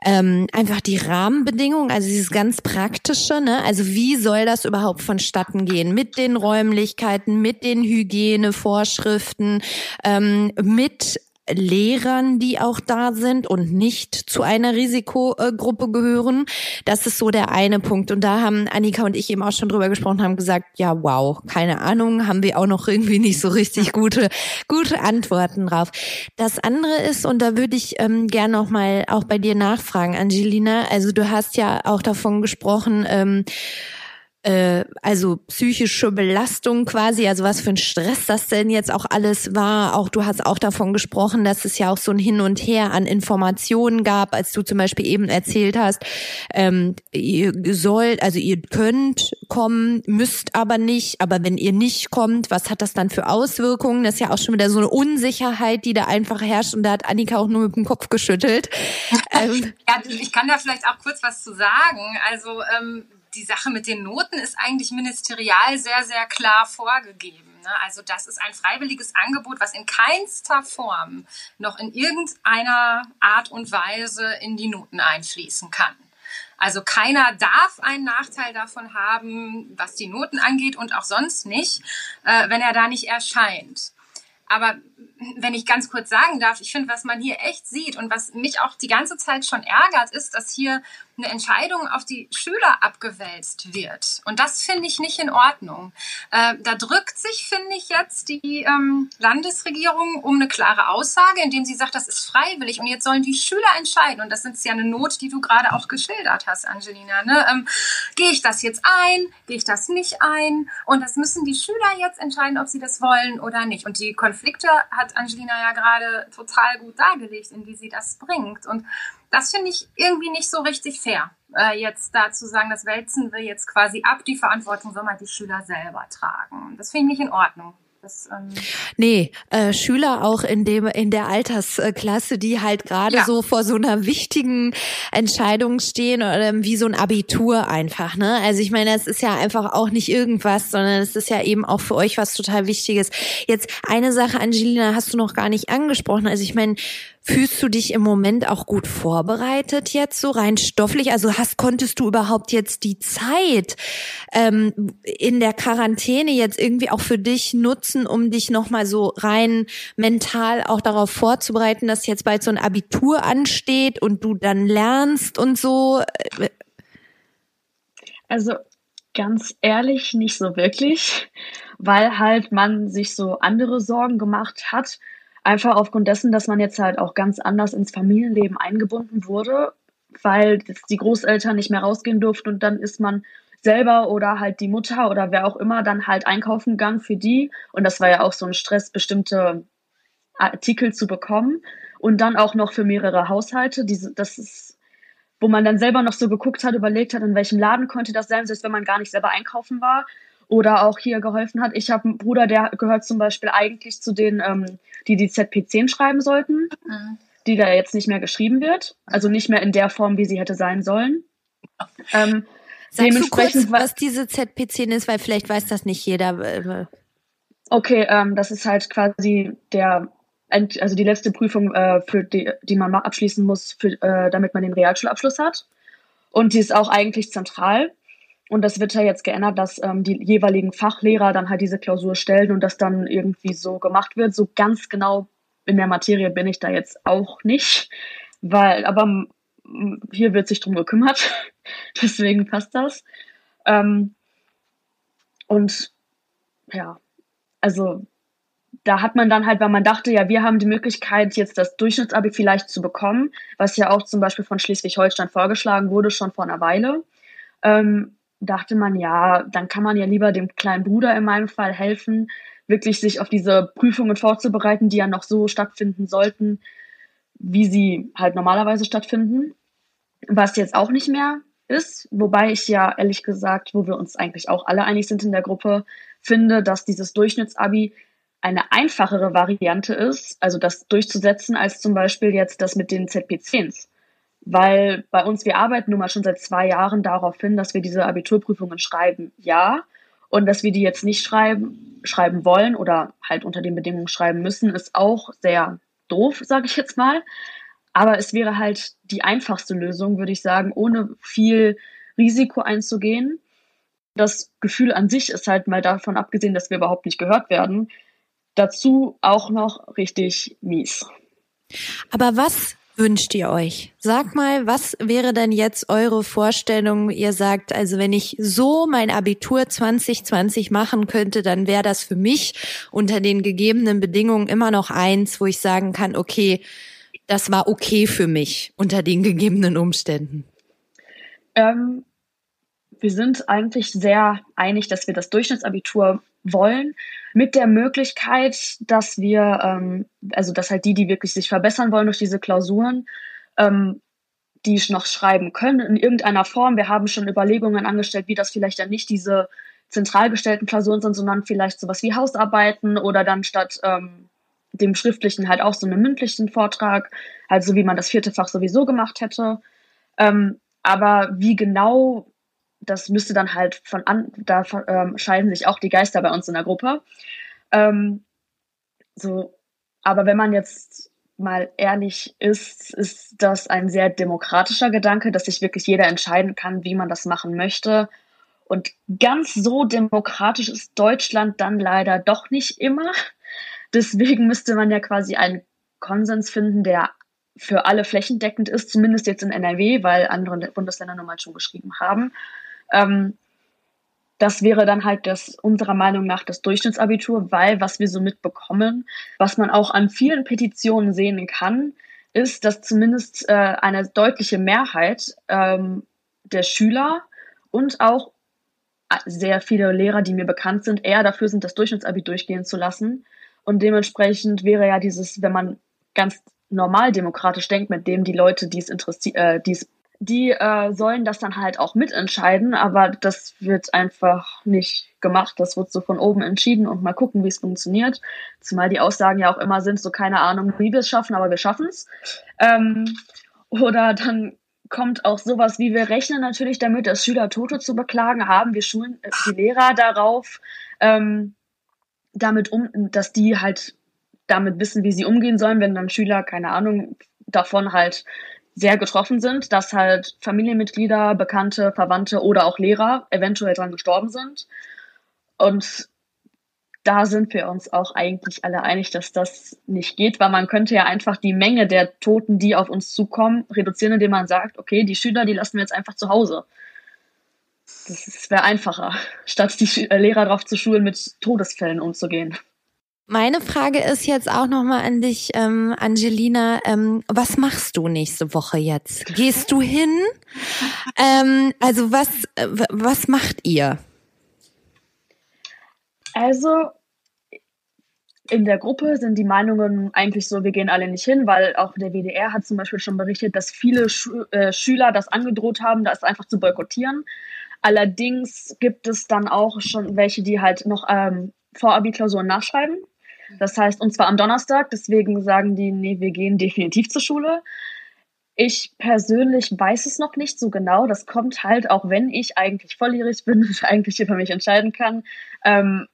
ähm, einfach die Rahmenbedingungen, also dieses ganz praktische. Ne? Also wie soll das überhaupt vonstatten gehen mit den Räumlichkeiten, mit den Hygienevorschriften, ähm, mit Lehrern, die auch da sind und nicht zu einer Risikogruppe gehören. Das ist so der eine Punkt. Und da haben Annika und ich eben auch schon drüber gesprochen, haben gesagt, ja, wow, keine Ahnung, haben wir auch noch irgendwie nicht so richtig (laughs) gute, gute Antworten drauf. Das andere ist, und da würde ich ähm, gerne noch mal auch bei dir nachfragen, Angelina. Also du hast ja auch davon gesprochen, ähm, äh, also psychische Belastung quasi, also was für ein Stress das denn jetzt auch alles war. Auch du hast auch davon gesprochen, dass es ja auch so ein Hin und Her an Informationen gab, als du zum Beispiel eben erzählt hast, ähm, ihr sollt, also ihr könnt kommen, müsst aber nicht, aber wenn ihr nicht kommt, was hat das dann für Auswirkungen? Das ist ja auch schon wieder so eine Unsicherheit, die da einfach herrscht und da hat Annika auch nur mit dem Kopf geschüttelt. ähm, ja, ich kann da vielleicht auch kurz was zu sagen. Also ähm, die Sache mit den Noten ist eigentlich ministerial sehr, sehr klar vorgegeben. Ne? Also das ist ein freiwilliges Angebot, was in keinster Form noch in irgendeiner Art und Weise in die Noten einfließen kann. Also keiner darf einen Nachteil davon haben, was die Noten angeht und auch sonst nicht, äh, wenn er da nicht erscheint. Aber wenn ich ganz kurz sagen darf, ich finde, was man hier echt sieht und was mich auch die ganze Zeit schon ärgert, ist, dass hier eine Entscheidung auf die Schüler abgewälzt wird. Und das finde ich nicht in Ordnung. Äh, da drückt sich, finde ich, jetzt die ähm, Landesregierung um eine klare Aussage, indem sie sagt, das ist freiwillig und jetzt sollen die Schüler entscheiden. Und das ist ja eine Not, die du gerade auch geschildert hast, Angelina. Ne? Ähm, Gehe ich das jetzt ein? Gehe ich das nicht ein? Und das müssen die Schüler jetzt entscheiden, ob sie das wollen oder nicht. Und die Konflikte hat Angelina ja gerade total gut dargelegt, in die sie das bringt. Und das finde ich irgendwie nicht so richtig fair, äh, jetzt da zu sagen, das wälzen wir jetzt quasi ab, die Verantwortung soll mal die Schüler selber tragen. Das finde ich nicht in Ordnung. Das, ähm nee, äh, Schüler auch in dem in der Altersklasse, die halt gerade ja. so vor so einer wichtigen Entscheidung stehen oder ähm, wie so ein Abitur einfach, ne? Also ich meine, es ist ja einfach auch nicht irgendwas, sondern es ist ja eben auch für euch was total Wichtiges. Jetzt eine Sache, Angelina, hast du noch gar nicht angesprochen. Also ich meine, Fühlst du dich im Moment auch gut vorbereitet jetzt so rein stofflich? Also hast konntest du überhaupt jetzt die Zeit ähm, in der Quarantäne jetzt irgendwie auch für dich nutzen, um dich noch mal so rein mental auch darauf vorzubereiten, dass jetzt bald so ein Abitur ansteht und du dann lernst und so? Also ganz ehrlich nicht so wirklich, weil halt man sich so andere Sorgen gemacht hat Einfach aufgrund dessen, dass man jetzt halt auch ganz anders ins Familienleben eingebunden wurde, weil die Großeltern nicht mehr rausgehen durften und dann ist man selber oder halt die Mutter oder wer auch immer dann halt einkaufen gegangen für die. Und das war ja auch so ein Stress, bestimmte Artikel zu bekommen. Und dann auch noch für mehrere Haushalte. Diese, das ist, wo man dann selber noch so geguckt hat, überlegt hat, in welchem Laden könnte das sein, selbst wenn man gar nicht selber einkaufen war oder auch hier geholfen hat. Ich habe einen Bruder, der gehört zum Beispiel eigentlich zu denen, ähm, die die ZP10 schreiben sollten, mhm. die da jetzt nicht mehr geschrieben wird. Also nicht mehr in der Form, wie sie hätte sein sollen. Ähm, Sagst du kurz, was diese ZP10 ist, weil vielleicht weiß das nicht jeder. Äh, okay, ähm, das ist halt quasi der, also die letzte Prüfung, äh, für die, die man abschließen muss, für, äh, damit man den Realschulabschluss hat. Und die ist auch eigentlich zentral. Und das wird ja jetzt geändert, dass ähm, die jeweiligen Fachlehrer dann halt diese Klausur stellen und das dann irgendwie so gemacht wird. So ganz genau in der Materie bin ich da jetzt auch nicht, weil, aber hier wird sich drum gekümmert. (laughs) Deswegen passt das. Ähm, und ja, also da hat man dann halt, weil man dachte, ja, wir haben die Möglichkeit, jetzt das Durchschnittsabi vielleicht zu bekommen, was ja auch zum Beispiel von Schleswig-Holstein vorgeschlagen wurde, schon vor einer Weile. Ähm, dachte man, ja, dann kann man ja lieber dem kleinen Bruder in meinem Fall helfen, wirklich sich auf diese Prüfungen vorzubereiten, die ja noch so stattfinden sollten, wie sie halt normalerweise stattfinden. Was jetzt auch nicht mehr ist, wobei ich ja ehrlich gesagt, wo wir uns eigentlich auch alle einig sind in der Gruppe, finde, dass dieses Durchschnittsabi eine einfachere Variante ist, also das durchzusetzen, als zum Beispiel jetzt das mit den ZP10s. Weil bei uns, wir arbeiten nun mal schon seit zwei Jahren darauf hin, dass wir diese Abiturprüfungen schreiben, ja. Und dass wir die jetzt nicht schreiben, schreiben wollen oder halt unter den Bedingungen schreiben müssen, ist auch sehr doof, sage ich jetzt mal. Aber es wäre halt die einfachste Lösung, würde ich sagen, ohne viel Risiko einzugehen. Das Gefühl an sich ist halt mal davon abgesehen, dass wir überhaupt nicht gehört werden, dazu auch noch richtig mies. Aber was wünscht ihr euch? Sag mal, was wäre denn jetzt eure Vorstellung? Ihr sagt, also wenn ich so mein Abitur 2020 machen könnte, dann wäre das für mich unter den gegebenen Bedingungen immer noch eins, wo ich sagen kann, okay, das war okay für mich unter den gegebenen Umständen. Ähm, wir sind eigentlich sehr einig, dass wir das Durchschnittsabitur wollen, mit der Möglichkeit, dass wir, ähm, also dass halt die, die wirklich sich verbessern wollen durch diese Klausuren, ähm, die noch schreiben können in irgendeiner Form. Wir haben schon Überlegungen angestellt, wie das vielleicht dann nicht diese zentral gestellten Klausuren sind, sondern vielleicht sowas wie Hausarbeiten oder dann statt ähm, dem schriftlichen halt auch so einen mündlichen Vortrag, halt so wie man das vierte Fach sowieso gemacht hätte. Ähm, aber wie genau das müsste dann halt von an, da ähm, scheiden sich auch die Geister bei uns in der Gruppe. Ähm, so, aber wenn man jetzt mal ehrlich ist, ist das ein sehr demokratischer Gedanke, dass sich wirklich jeder entscheiden kann, wie man das machen möchte. Und ganz so demokratisch ist Deutschland dann leider doch nicht immer. Deswegen müsste man ja quasi einen Konsens finden, der für alle flächendeckend ist, zumindest jetzt in NRW, weil andere Bundesländer nun mal schon geschrieben haben. Ähm, das wäre dann halt das unserer Meinung nach das Durchschnittsabitur, weil was wir so mitbekommen, was man auch an vielen Petitionen sehen kann, ist, dass zumindest äh, eine deutliche Mehrheit ähm, der Schüler und auch sehr viele Lehrer, die mir bekannt sind, eher dafür sind, das Durchschnittsabi durchgehen zu lassen. Und dementsprechend wäre ja dieses, wenn man ganz normal demokratisch denkt, mit dem die Leute, die es interessiert, äh, die äh, sollen das dann halt auch mitentscheiden, aber das wird einfach nicht gemacht. Das wird so von oben entschieden und mal gucken, wie es funktioniert. Zumal die Aussagen ja auch immer sind, so keine Ahnung, wie wir es schaffen, aber wir schaffen es. Ähm, oder dann kommt auch sowas wie, wir rechnen natürlich damit, dass Schüler Tote zu beklagen haben. Wir schulen äh, die Lehrer darauf, ähm, damit um, dass die halt damit wissen, wie sie umgehen sollen, wenn dann Schüler, keine Ahnung, davon halt sehr getroffen sind, dass halt Familienmitglieder, Bekannte, Verwandte oder auch Lehrer eventuell dran gestorben sind. Und da sind wir uns auch eigentlich alle einig, dass das nicht geht, weil man könnte ja einfach die Menge der Toten, die auf uns zukommen, reduzieren, indem man sagt, okay, die Schüler, die lassen wir jetzt einfach zu Hause. Das wäre einfacher, (laughs) statt die Lehrer darauf zu schulen, mit Todesfällen umzugehen. Meine Frage ist jetzt auch nochmal an dich, ähm, Angelina. Ähm, was machst du nächste Woche jetzt? Gehst du hin? Ähm, also was, äh, was macht ihr? Also in der Gruppe sind die Meinungen eigentlich so, wir gehen alle nicht hin, weil auch der WDR hat zum Beispiel schon berichtet, dass viele Schu äh, Schüler das angedroht haben, das einfach zu boykottieren. Allerdings gibt es dann auch schon welche, die halt noch ähm, Vorabiklausuren nachschreiben. Das heißt, und zwar am Donnerstag, deswegen sagen die, nee, wir gehen definitiv zur Schule. Ich persönlich weiß es noch nicht so genau. Das kommt halt, auch wenn ich eigentlich volljährig bin (laughs) und eigentlich über mich entscheiden kann, ähm,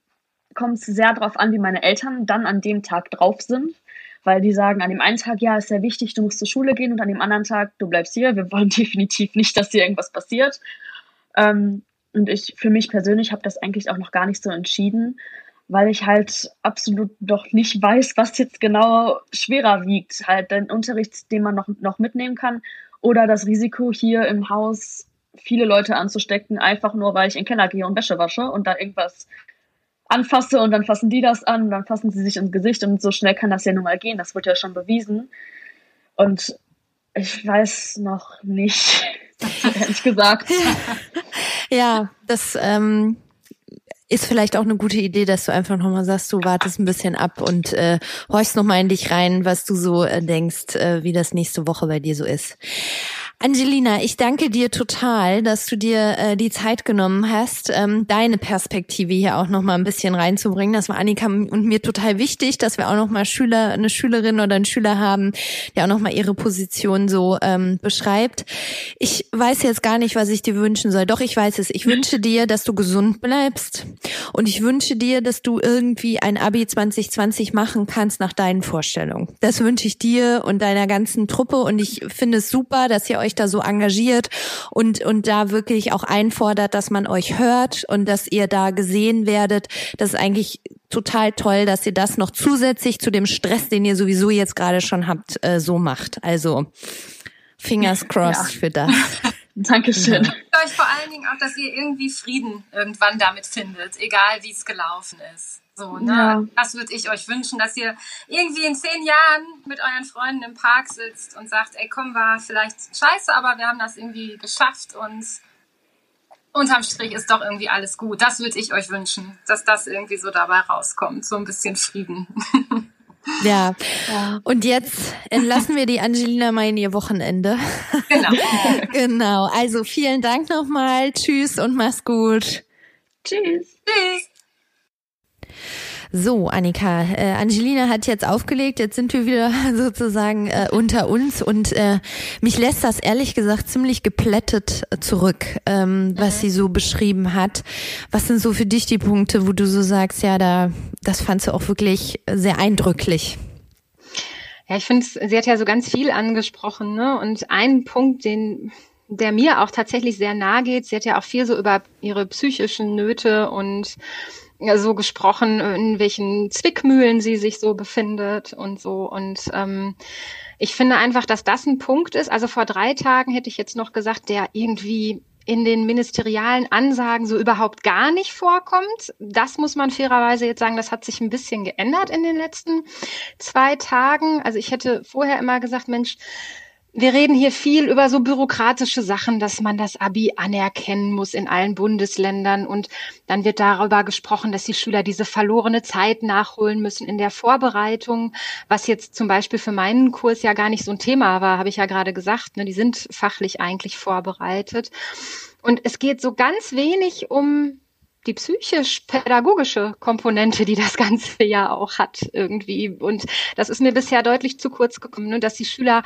kommt es sehr darauf an, wie meine Eltern dann an dem Tag drauf sind. Weil die sagen, an dem einen Tag, ja, ist sehr wichtig, du musst zur Schule gehen und an dem anderen Tag, du bleibst hier. Wir wollen (laughs) definitiv nicht, dass dir irgendwas passiert. Ähm, und ich für mich persönlich habe das eigentlich auch noch gar nicht so entschieden weil ich halt absolut doch nicht weiß, was jetzt genau schwerer wiegt. Halt den Unterricht, den man noch, noch mitnehmen kann oder das Risiko hier im Haus viele Leute anzustecken, einfach nur weil ich in den Keller gehe und Wäsche wasche und da irgendwas anfasse und dann fassen die das an, dann fassen sie sich ins Gesicht und so schnell kann das ja nun mal gehen. Das wird ja schon bewiesen. Und ich weiß noch nicht, (laughs) ehrlich gesagt. (laughs) ja, das ähm, ist vielleicht auch eine gute Idee, dass du einfach nochmal sagst, du wartest ein bisschen ab und äh, horchst nochmal in dich rein, was du so äh, denkst, äh, wie das nächste Woche bei dir so ist. Angelina, ich danke dir total, dass du dir äh, die Zeit genommen hast, ähm, deine Perspektive hier auch noch mal ein bisschen reinzubringen. Das war Annika und mir total wichtig, dass wir auch noch mal Schüler, eine Schülerin oder einen Schüler haben, der auch noch mal ihre Position so ähm, beschreibt. Ich weiß jetzt gar nicht, was ich dir wünschen soll. Doch ich weiß es. Ich wünsche dir, dass du gesund bleibst und ich wünsche dir, dass du irgendwie ein Abi 2020 machen kannst nach deinen Vorstellungen. Das wünsche ich dir und deiner ganzen Truppe und ich finde es super, dass ihr euch euch da so engagiert und, und da wirklich auch einfordert, dass man euch hört und dass ihr da gesehen werdet. Das ist eigentlich total toll, dass ihr das noch zusätzlich zu dem Stress, den ihr sowieso jetzt gerade schon habt, äh, so macht. Also fingers crossed ja. für das. (laughs) Dankeschön. Ich euch vor allen Dingen auch, dass ihr irgendwie Frieden irgendwann damit findet, egal wie es gelaufen ist. So, ne? Ja. Das würde ich euch wünschen, dass ihr irgendwie in zehn Jahren mit euren Freunden im Park sitzt und sagt, ey, komm, war vielleicht scheiße, aber wir haben das irgendwie geschafft und unterm Strich ist doch irgendwie alles gut. Das würde ich euch wünschen, dass das irgendwie so dabei rauskommt. So ein bisschen Frieden. (laughs) Ja. ja. Und jetzt entlassen wir die Angelina mal in ihr Wochenende. (laughs) Genau. (laughs) genau. Also vielen Dank nochmal. Tschüss und mach's gut. Tschüss. Tschüss. So, Annika, äh, Angelina hat jetzt aufgelegt, jetzt sind wir wieder (laughs) sozusagen äh, unter uns und äh, mich lässt das ehrlich gesagt ziemlich geplättet zurück, ähm, was mhm. sie so beschrieben hat. Was sind so für dich die Punkte, wo du so sagst, ja, da, das fandst du auch wirklich sehr eindrücklich? Ja, ich finde, sie hat ja so ganz viel angesprochen, ne? Und ein Punkt, den der mir auch tatsächlich sehr nahe geht. Sie hat ja auch viel so über ihre psychischen Nöte und so gesprochen, in welchen Zwickmühlen sie sich so befindet und so. Und ähm, ich finde einfach, dass das ein Punkt ist. Also vor drei Tagen hätte ich jetzt noch gesagt, der irgendwie in den ministerialen Ansagen so überhaupt gar nicht vorkommt. Das muss man fairerweise jetzt sagen, das hat sich ein bisschen geändert in den letzten zwei Tagen. Also ich hätte vorher immer gesagt, Mensch, wir reden hier viel über so bürokratische Sachen, dass man das Abi anerkennen muss in allen Bundesländern. Und dann wird darüber gesprochen, dass die Schüler diese verlorene Zeit nachholen müssen in der Vorbereitung, was jetzt zum Beispiel für meinen Kurs ja gar nicht so ein Thema war, habe ich ja gerade gesagt. Ne? Die sind fachlich eigentlich vorbereitet. Und es geht so ganz wenig um die psychisch-pädagogische Komponente, die das Ganze ja auch hat irgendwie. Und das ist mir bisher deutlich zu kurz gekommen, ne? dass die Schüler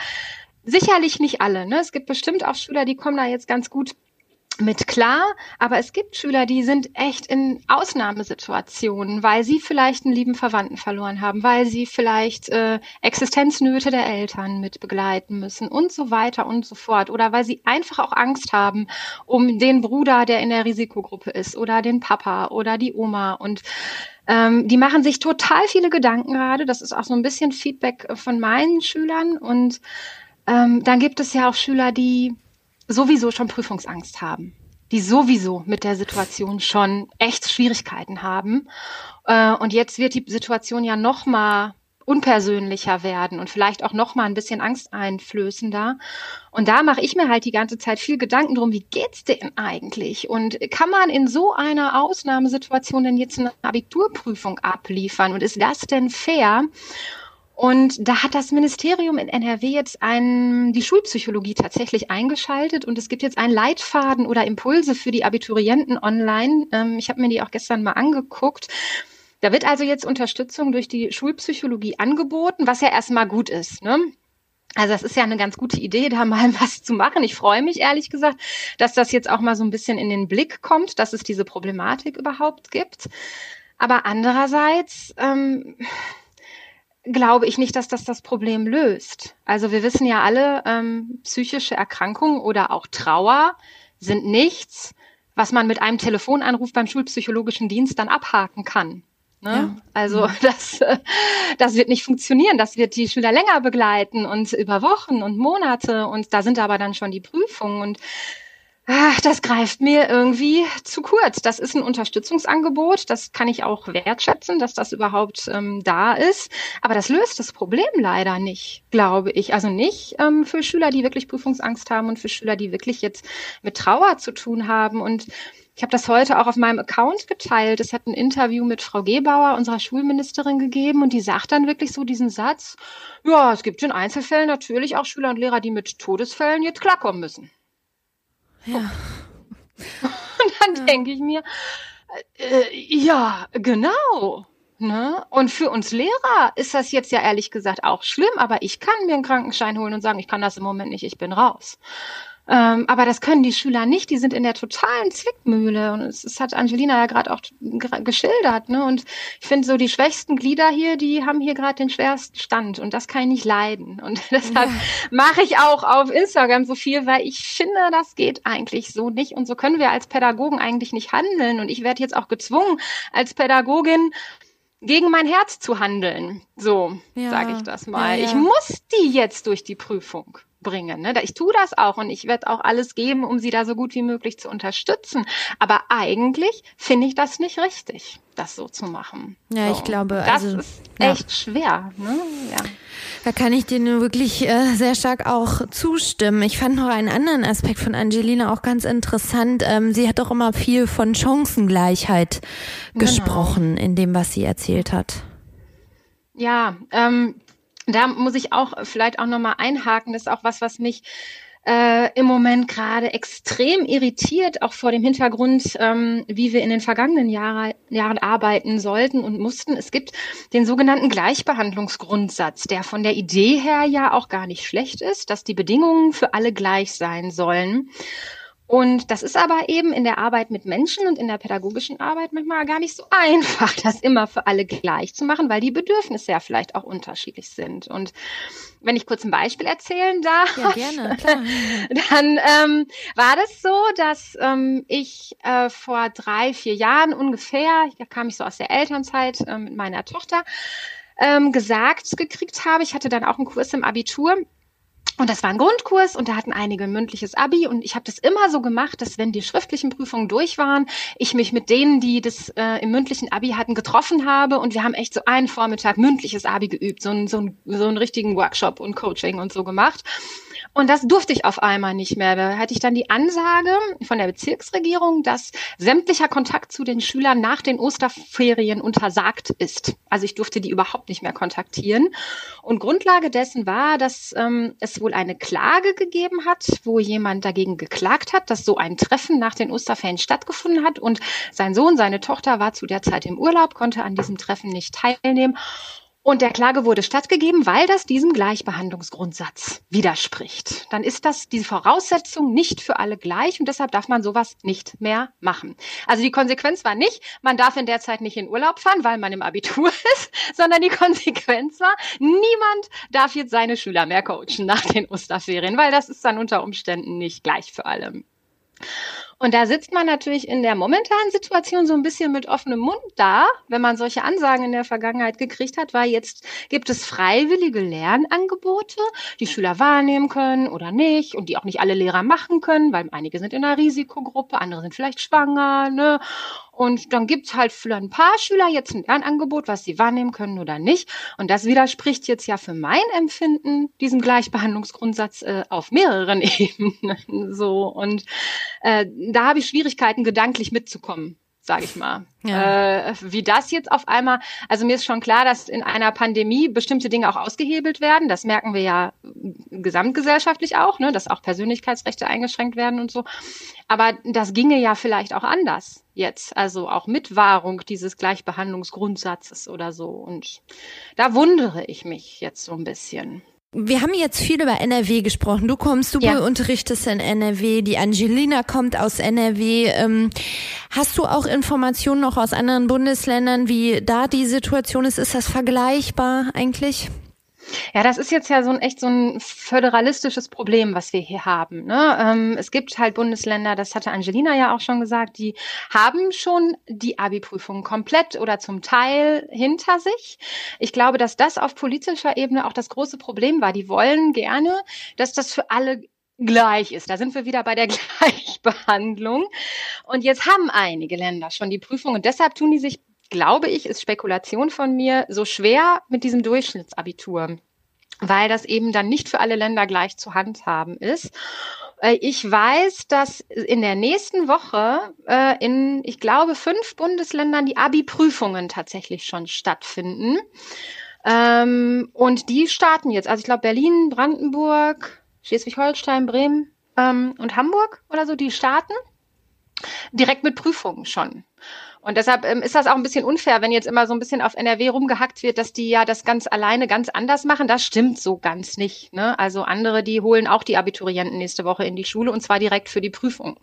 Sicherlich nicht alle. Ne? Es gibt bestimmt auch Schüler, die kommen da jetzt ganz gut mit klar, aber es gibt Schüler, die sind echt in Ausnahmesituationen, weil sie vielleicht einen lieben Verwandten verloren haben, weil sie vielleicht äh, Existenznöte der Eltern mit begleiten müssen und so weiter und so fort oder weil sie einfach auch Angst haben um den Bruder, der in der Risikogruppe ist oder den Papa oder die Oma und ähm, die machen sich total viele Gedanken gerade. Das ist auch so ein bisschen Feedback von meinen Schülern und ähm, dann gibt es ja auch Schüler, die sowieso schon Prüfungsangst haben, die sowieso mit der Situation schon echt Schwierigkeiten haben. Äh, und jetzt wird die Situation ja noch mal unpersönlicher werden und vielleicht auch noch mal ein bisschen angsteinflößender. Und da mache ich mir halt die ganze Zeit viel Gedanken drum, wie geht's denn eigentlich? Und kann man in so einer Ausnahmesituation denn jetzt eine Abiturprüfung abliefern? Und ist das denn fair? Und da hat das Ministerium in NRW jetzt ein, die Schulpsychologie tatsächlich eingeschaltet und es gibt jetzt einen Leitfaden oder Impulse für die Abiturienten online. Ähm, ich habe mir die auch gestern mal angeguckt. Da wird also jetzt Unterstützung durch die Schulpsychologie angeboten, was ja erstmal gut ist. Ne? Also das ist ja eine ganz gute Idee, da mal (laughs) was zu machen. Ich freue mich ehrlich gesagt, dass das jetzt auch mal so ein bisschen in den Blick kommt, dass es diese Problematik überhaupt gibt. Aber andererseits ähm, glaube ich nicht, dass das das Problem löst. Also wir wissen ja alle, ähm, psychische Erkrankungen oder auch Trauer sind nichts, was man mit einem Telefonanruf beim schulpsychologischen Dienst dann abhaken kann. Ne? Ja. Also mhm. (laughs) das, äh, das wird nicht funktionieren. Das wird die Schüler länger begleiten und über Wochen und Monate. Und da sind aber dann schon die Prüfungen. Und das greift mir irgendwie zu kurz. Das ist ein Unterstützungsangebot, das kann ich auch wertschätzen, dass das überhaupt ähm, da ist. Aber das löst das Problem leider nicht, glaube ich. Also nicht ähm, für Schüler, die wirklich Prüfungsangst haben und für Schüler, die wirklich jetzt mit Trauer zu tun haben. Und ich habe das heute auch auf meinem Account geteilt. Es hat ein Interview mit Frau Gebauer, unserer Schulministerin, gegeben und die sagt dann wirklich so diesen Satz, ja, es gibt in Einzelfällen natürlich auch Schüler und Lehrer, die mit Todesfällen jetzt klarkommen müssen. Ja. (laughs) Und dann ja. denke ich mir, äh, ja, genau. Ne? Und für uns Lehrer ist das jetzt ja ehrlich gesagt auch schlimm, aber ich kann mir einen Krankenschein holen und sagen, ich kann das im Moment nicht, ich bin raus. Ähm, aber das können die Schüler nicht, die sind in der totalen Zwickmühle. Und es, hat Angelina ja gerade auch geschildert. Ne? Und ich finde so, die schwächsten Glieder hier, die haben hier gerade den schwersten Stand. Und das kann ich nicht leiden. Und (laughs) deshalb ja. mache ich auch auf Instagram so viel, weil ich finde, das geht eigentlich so nicht. Und so können wir als Pädagogen eigentlich nicht handeln. Und ich werde jetzt auch gezwungen, als Pädagogin gegen mein Herz zu handeln. So ja. sage ich das mal. Ja, ich muss die jetzt durch die Prüfung bringen. Ne? Ich tue das auch und ich werde auch alles geben, um sie da so gut wie möglich zu unterstützen. Aber eigentlich finde ich das nicht richtig, das so zu machen. Ja, so. ich glaube, das also, ist echt ja. schwer. Ne? Ja. Da kann ich dir wirklich äh, sehr stark auch zustimmen. Ich fand noch einen anderen Aspekt von Angelina auch ganz interessant. Ähm, sie hat auch immer viel von Chancengleichheit genau. gesprochen in dem, was sie erzählt hat. Ja, ähm, da muss ich auch vielleicht auch nochmal einhaken. Das ist auch was, was mich äh, im Moment gerade extrem irritiert, auch vor dem Hintergrund, ähm, wie wir in den vergangenen Jahre, Jahren arbeiten sollten und mussten. Es gibt den sogenannten Gleichbehandlungsgrundsatz, der von der Idee her ja auch gar nicht schlecht ist, dass die Bedingungen für alle gleich sein sollen. Und das ist aber eben in der Arbeit mit Menschen und in der pädagogischen Arbeit manchmal gar nicht so einfach, das immer für alle gleich zu machen, weil die Bedürfnisse ja vielleicht auch unterschiedlich sind. Und wenn ich kurz ein Beispiel erzählen darf, ja, gerne, (laughs) dann ähm, war das so, dass ähm, ich äh, vor drei, vier Jahren ungefähr, da kam ich so aus der Elternzeit äh, mit meiner Tochter, ähm, gesagt gekriegt habe, ich hatte dann auch einen Kurs im Abitur, und das war ein Grundkurs und da hatten einige mündliches Abi und ich habe das immer so gemacht, dass wenn die schriftlichen Prüfungen durch waren, ich mich mit denen, die das äh, im mündlichen Abi hatten, getroffen habe und wir haben echt so einen Vormittag mündliches Abi geübt, so, ein, so, ein, so einen richtigen Workshop und Coaching und so gemacht. Und das durfte ich auf einmal nicht mehr. Da hatte ich dann die Ansage von der Bezirksregierung, dass sämtlicher Kontakt zu den Schülern nach den Osterferien untersagt ist. Also ich durfte die überhaupt nicht mehr kontaktieren. Und Grundlage dessen war, dass ähm, es wohl eine Klage gegeben hat, wo jemand dagegen geklagt hat, dass so ein Treffen nach den Osterferien stattgefunden hat. Und sein Sohn, seine Tochter war zu der Zeit im Urlaub, konnte an diesem Treffen nicht teilnehmen. Und der Klage wurde stattgegeben, weil das diesem Gleichbehandlungsgrundsatz widerspricht. Dann ist das die Voraussetzung nicht für alle gleich und deshalb darf man sowas nicht mehr machen. Also die Konsequenz war nicht, man darf in der Zeit nicht in Urlaub fahren, weil man im Abitur (laughs) ist, sondern die Konsequenz war, niemand darf jetzt seine Schüler mehr coachen nach den Osterferien, weil das ist dann unter Umständen nicht gleich für alle. Und da sitzt man natürlich in der momentanen Situation so ein bisschen mit offenem Mund da, wenn man solche Ansagen in der Vergangenheit gekriegt hat, weil jetzt gibt es freiwillige Lernangebote, die Schüler wahrnehmen können oder nicht und die auch nicht alle Lehrer machen können, weil einige sind in einer Risikogruppe, andere sind vielleicht schwanger, ne? Und dann gibt's halt für ein paar Schüler jetzt ein Lernangebot, was sie wahrnehmen können oder nicht. Und das widerspricht jetzt ja für mein Empfinden diesem Gleichbehandlungsgrundsatz äh, auf mehreren (laughs) Ebenen. so und äh, da habe ich Schwierigkeiten, gedanklich mitzukommen sage ich mal. Ja. Äh, wie das jetzt auf einmal, also mir ist schon klar, dass in einer Pandemie bestimmte Dinge auch ausgehebelt werden. Das merken wir ja gesamtgesellschaftlich auch, ne, dass auch Persönlichkeitsrechte eingeschränkt werden und so. Aber das ginge ja vielleicht auch anders jetzt, also auch mit Wahrung dieses Gleichbehandlungsgrundsatzes oder so. Und da wundere ich mich jetzt so ein bisschen. Wir haben jetzt viel über NRW gesprochen. Du kommst, du ja. unterrichtest in NRW, die Angelina kommt aus NRW. Ähm, hast du auch Informationen noch aus anderen Bundesländern, wie da die Situation ist? Ist das vergleichbar eigentlich? Ja, das ist jetzt ja so ein echt so ein föderalistisches Problem, was wir hier haben. Ne? Ähm, es gibt halt Bundesländer, das hatte Angelina ja auch schon gesagt, die haben schon die Abi-Prüfung komplett oder zum Teil hinter sich. Ich glaube, dass das auf politischer Ebene auch das große Problem war. Die wollen gerne, dass das für alle gleich ist. Da sind wir wieder bei der (laughs) Gleichbehandlung. Und jetzt haben einige Länder schon die Prüfung und deshalb tun die sich, glaube ich, ist Spekulation von mir, so schwer mit diesem Durchschnittsabitur, weil das eben dann nicht für alle Länder gleich zu handhaben ist. Äh, ich weiß, dass in der nächsten Woche äh, in, ich glaube, fünf Bundesländern die Abi-Prüfungen tatsächlich schon stattfinden. Ähm, und die starten jetzt. Also ich glaube Berlin, Brandenburg, Schleswig-Holstein, Bremen ähm, und Hamburg oder so, die starten direkt mit Prüfungen schon. Und deshalb ähm, ist das auch ein bisschen unfair, wenn jetzt immer so ein bisschen auf NRW rumgehackt wird, dass die ja das ganz alleine ganz anders machen. Das stimmt so ganz nicht. Ne? Also andere, die holen auch die Abiturienten nächste Woche in die Schule und zwar direkt für die Prüfung.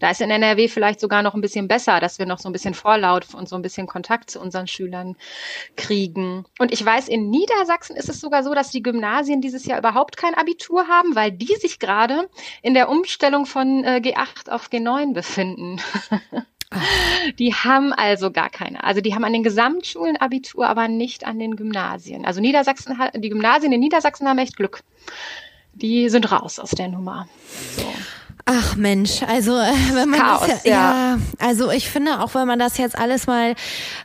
Da ist in NRW vielleicht sogar noch ein bisschen besser, dass wir noch so ein bisschen Vorlaut und so ein bisschen Kontakt zu unseren Schülern kriegen. Und ich weiß, in Niedersachsen ist es sogar so, dass die Gymnasien dieses Jahr überhaupt kein Abitur haben, weil die sich gerade in der Umstellung von äh, G8 auf G9 befinden. (laughs) Die haben also gar keine. Also die haben an den Gesamtschulen Abitur, aber nicht an den Gymnasien. Also Niedersachsen, die Gymnasien in Niedersachsen haben echt Glück. Die sind raus aus der Nummer. So. Ach Mensch, also äh, wenn man Chaos, das ja, ja. ja, also ich finde auch, wenn man das jetzt alles mal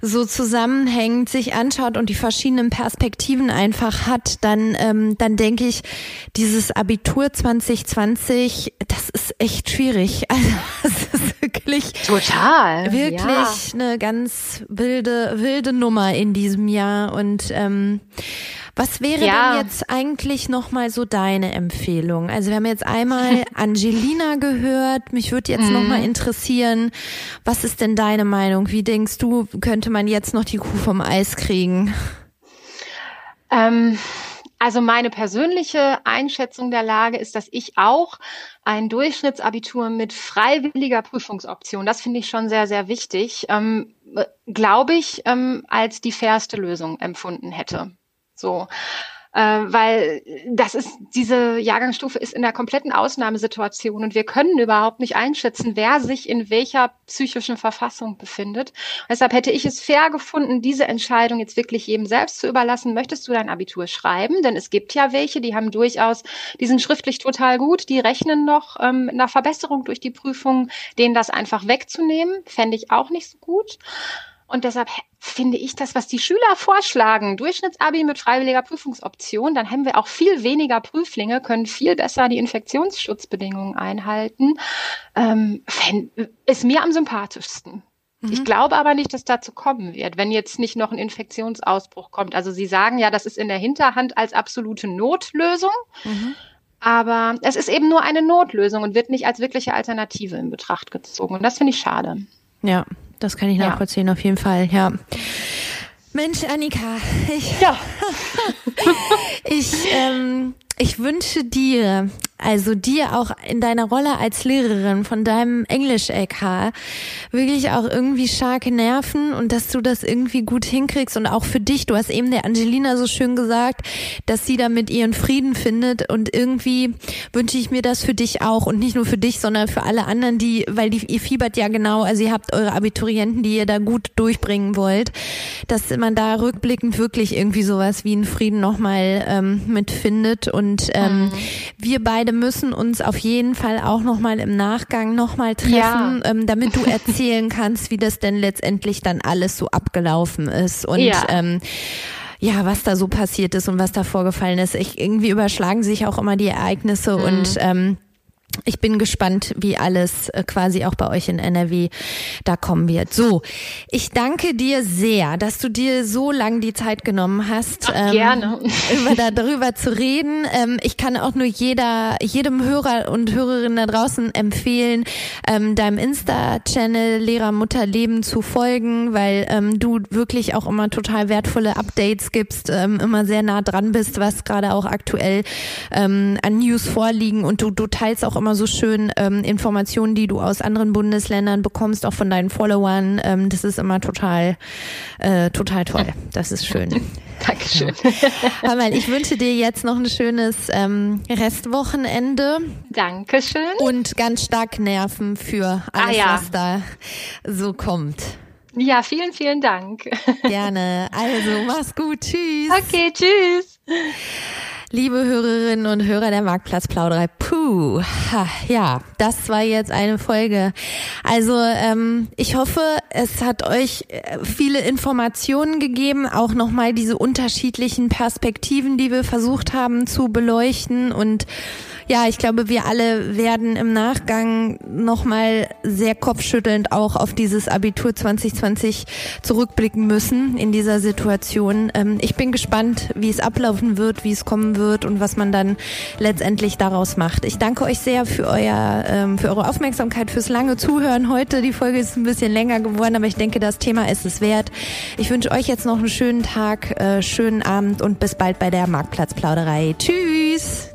so zusammenhängt, sich anschaut und die verschiedenen Perspektiven einfach hat, dann ähm, dann denke ich, dieses Abitur 2020, das ist echt schwierig. (laughs) Also das ist wirklich total wirklich ja. eine ganz wilde wilde Nummer in diesem Jahr und ähm, was wäre ja. denn jetzt eigentlich nochmal so deine Empfehlung? Also wir haben jetzt einmal (laughs) Angelina gehört. Mich würde jetzt mhm. nochmal interessieren, was ist denn deine Meinung? Wie denkst du, könnte man jetzt noch die Kuh vom Eis kriegen? Ähm, also meine persönliche Einschätzung der Lage ist, dass ich auch ein Durchschnittsabitur mit freiwilliger Prüfungsoption, das finde ich schon sehr, sehr wichtig, ähm, glaube ich, ähm, als die fairste Lösung empfunden hätte. So. Äh, weil das ist, diese Jahrgangsstufe ist in der kompletten Ausnahmesituation und wir können überhaupt nicht einschätzen, wer sich in welcher psychischen Verfassung befindet. Deshalb hätte ich es fair gefunden, diese Entscheidung jetzt wirklich jedem selbst zu überlassen. Möchtest du dein Abitur schreiben? Denn es gibt ja welche, die haben durchaus, die sind schriftlich total gut, die rechnen noch ähm, einer Verbesserung durch die Prüfung, denen das einfach wegzunehmen, fände ich auch nicht so gut. Und deshalb finde ich das, was die Schüler vorschlagen, Durchschnittsabi mit freiwilliger Prüfungsoption, dann haben wir auch viel weniger Prüflinge, können viel besser die Infektionsschutzbedingungen einhalten, ähm, ist mir am sympathischsten. Mhm. Ich glaube aber nicht, dass dazu kommen wird, wenn jetzt nicht noch ein Infektionsausbruch kommt. Also Sie sagen ja, das ist in der Hinterhand als absolute Notlösung. Mhm. Aber es ist eben nur eine Notlösung und wird nicht als wirkliche Alternative in Betracht gezogen. Und das finde ich schade. Ja, das kann ich nachvollziehen, ja. auf jeden Fall, ja. Mensch, Annika, ich, ja. (laughs) ich, ähm, ich wünsche dir also dir auch in deiner Rolle als Lehrerin von deinem Englisch-LK wirklich auch irgendwie starke Nerven und dass du das irgendwie gut hinkriegst und auch für dich. Du hast eben der Angelina so schön gesagt, dass sie damit ihren Frieden findet und irgendwie wünsche ich mir das für dich auch und nicht nur für dich, sondern für alle anderen, die, weil die, ihr fiebert ja genau, also ihr habt eure Abiturienten, die ihr da gut durchbringen wollt, dass man da rückblickend wirklich irgendwie sowas wie einen Frieden nochmal ähm, mitfindet und ähm, mhm. wir beide beide müssen uns auf jeden Fall auch nochmal im Nachgang nochmal treffen, ja. ähm, damit du erzählen kannst, wie das denn letztendlich dann alles so abgelaufen ist. Und ja. ähm, ja, was da so passiert ist und was da vorgefallen ist. Ich, irgendwie überschlagen sich auch immer die Ereignisse mhm. und ähm, ich bin gespannt, wie alles äh, quasi auch bei euch in NRW da kommen wird. So, ich danke dir sehr, dass du dir so lang die Zeit genommen hast, Ach, ähm, gerne. (laughs) über darüber zu reden. Ähm, ich kann auch nur jeder, jedem Hörer und Hörerin da draußen empfehlen, ähm, deinem Insta-Channel Lehrer Mutter Leben zu folgen, weil ähm, du wirklich auch immer total wertvolle Updates gibst, ähm, immer sehr nah dran bist, was gerade auch aktuell ähm, an News vorliegen und du, du teilst auch immer so schön ähm, Informationen, die du aus anderen Bundesländern bekommst, auch von deinen Followern. Ähm, das ist immer total, äh, total toll. Das ist schön. (laughs) Dankeschön. Ja. mal, ich wünsche dir jetzt noch ein schönes ähm, Restwochenende. Dankeschön. Und ganz stark Nerven für alles, ah, ja. was da so kommt. Ja, vielen, vielen Dank. Gerne. Also, mach's gut. Tschüss. Okay, tschüss. Liebe Hörerinnen und Hörer der Marktplatzplauderei, puh, ja, das war jetzt eine Folge. Also ähm, ich hoffe, es hat euch äh, viele Informationen gegeben, auch nochmal diese unterschiedlichen Perspektiven, die wir versucht haben zu beleuchten und ja, ich glaube, wir alle werden im Nachgang nochmal sehr kopfschüttelnd auch auf dieses Abitur 2020 zurückblicken müssen in dieser Situation. Ähm, ich bin gespannt, wie es ablaufen wird, wie es kommen wird und was man dann letztendlich daraus macht. Ich danke euch sehr für euer, ähm, für eure Aufmerksamkeit, fürs lange Zuhören heute. Die Folge ist ein bisschen länger geworden, aber ich denke, das Thema ist es wert. Ich wünsche euch jetzt noch einen schönen Tag, äh, schönen Abend und bis bald bei der Marktplatzplauderei. Tschüss!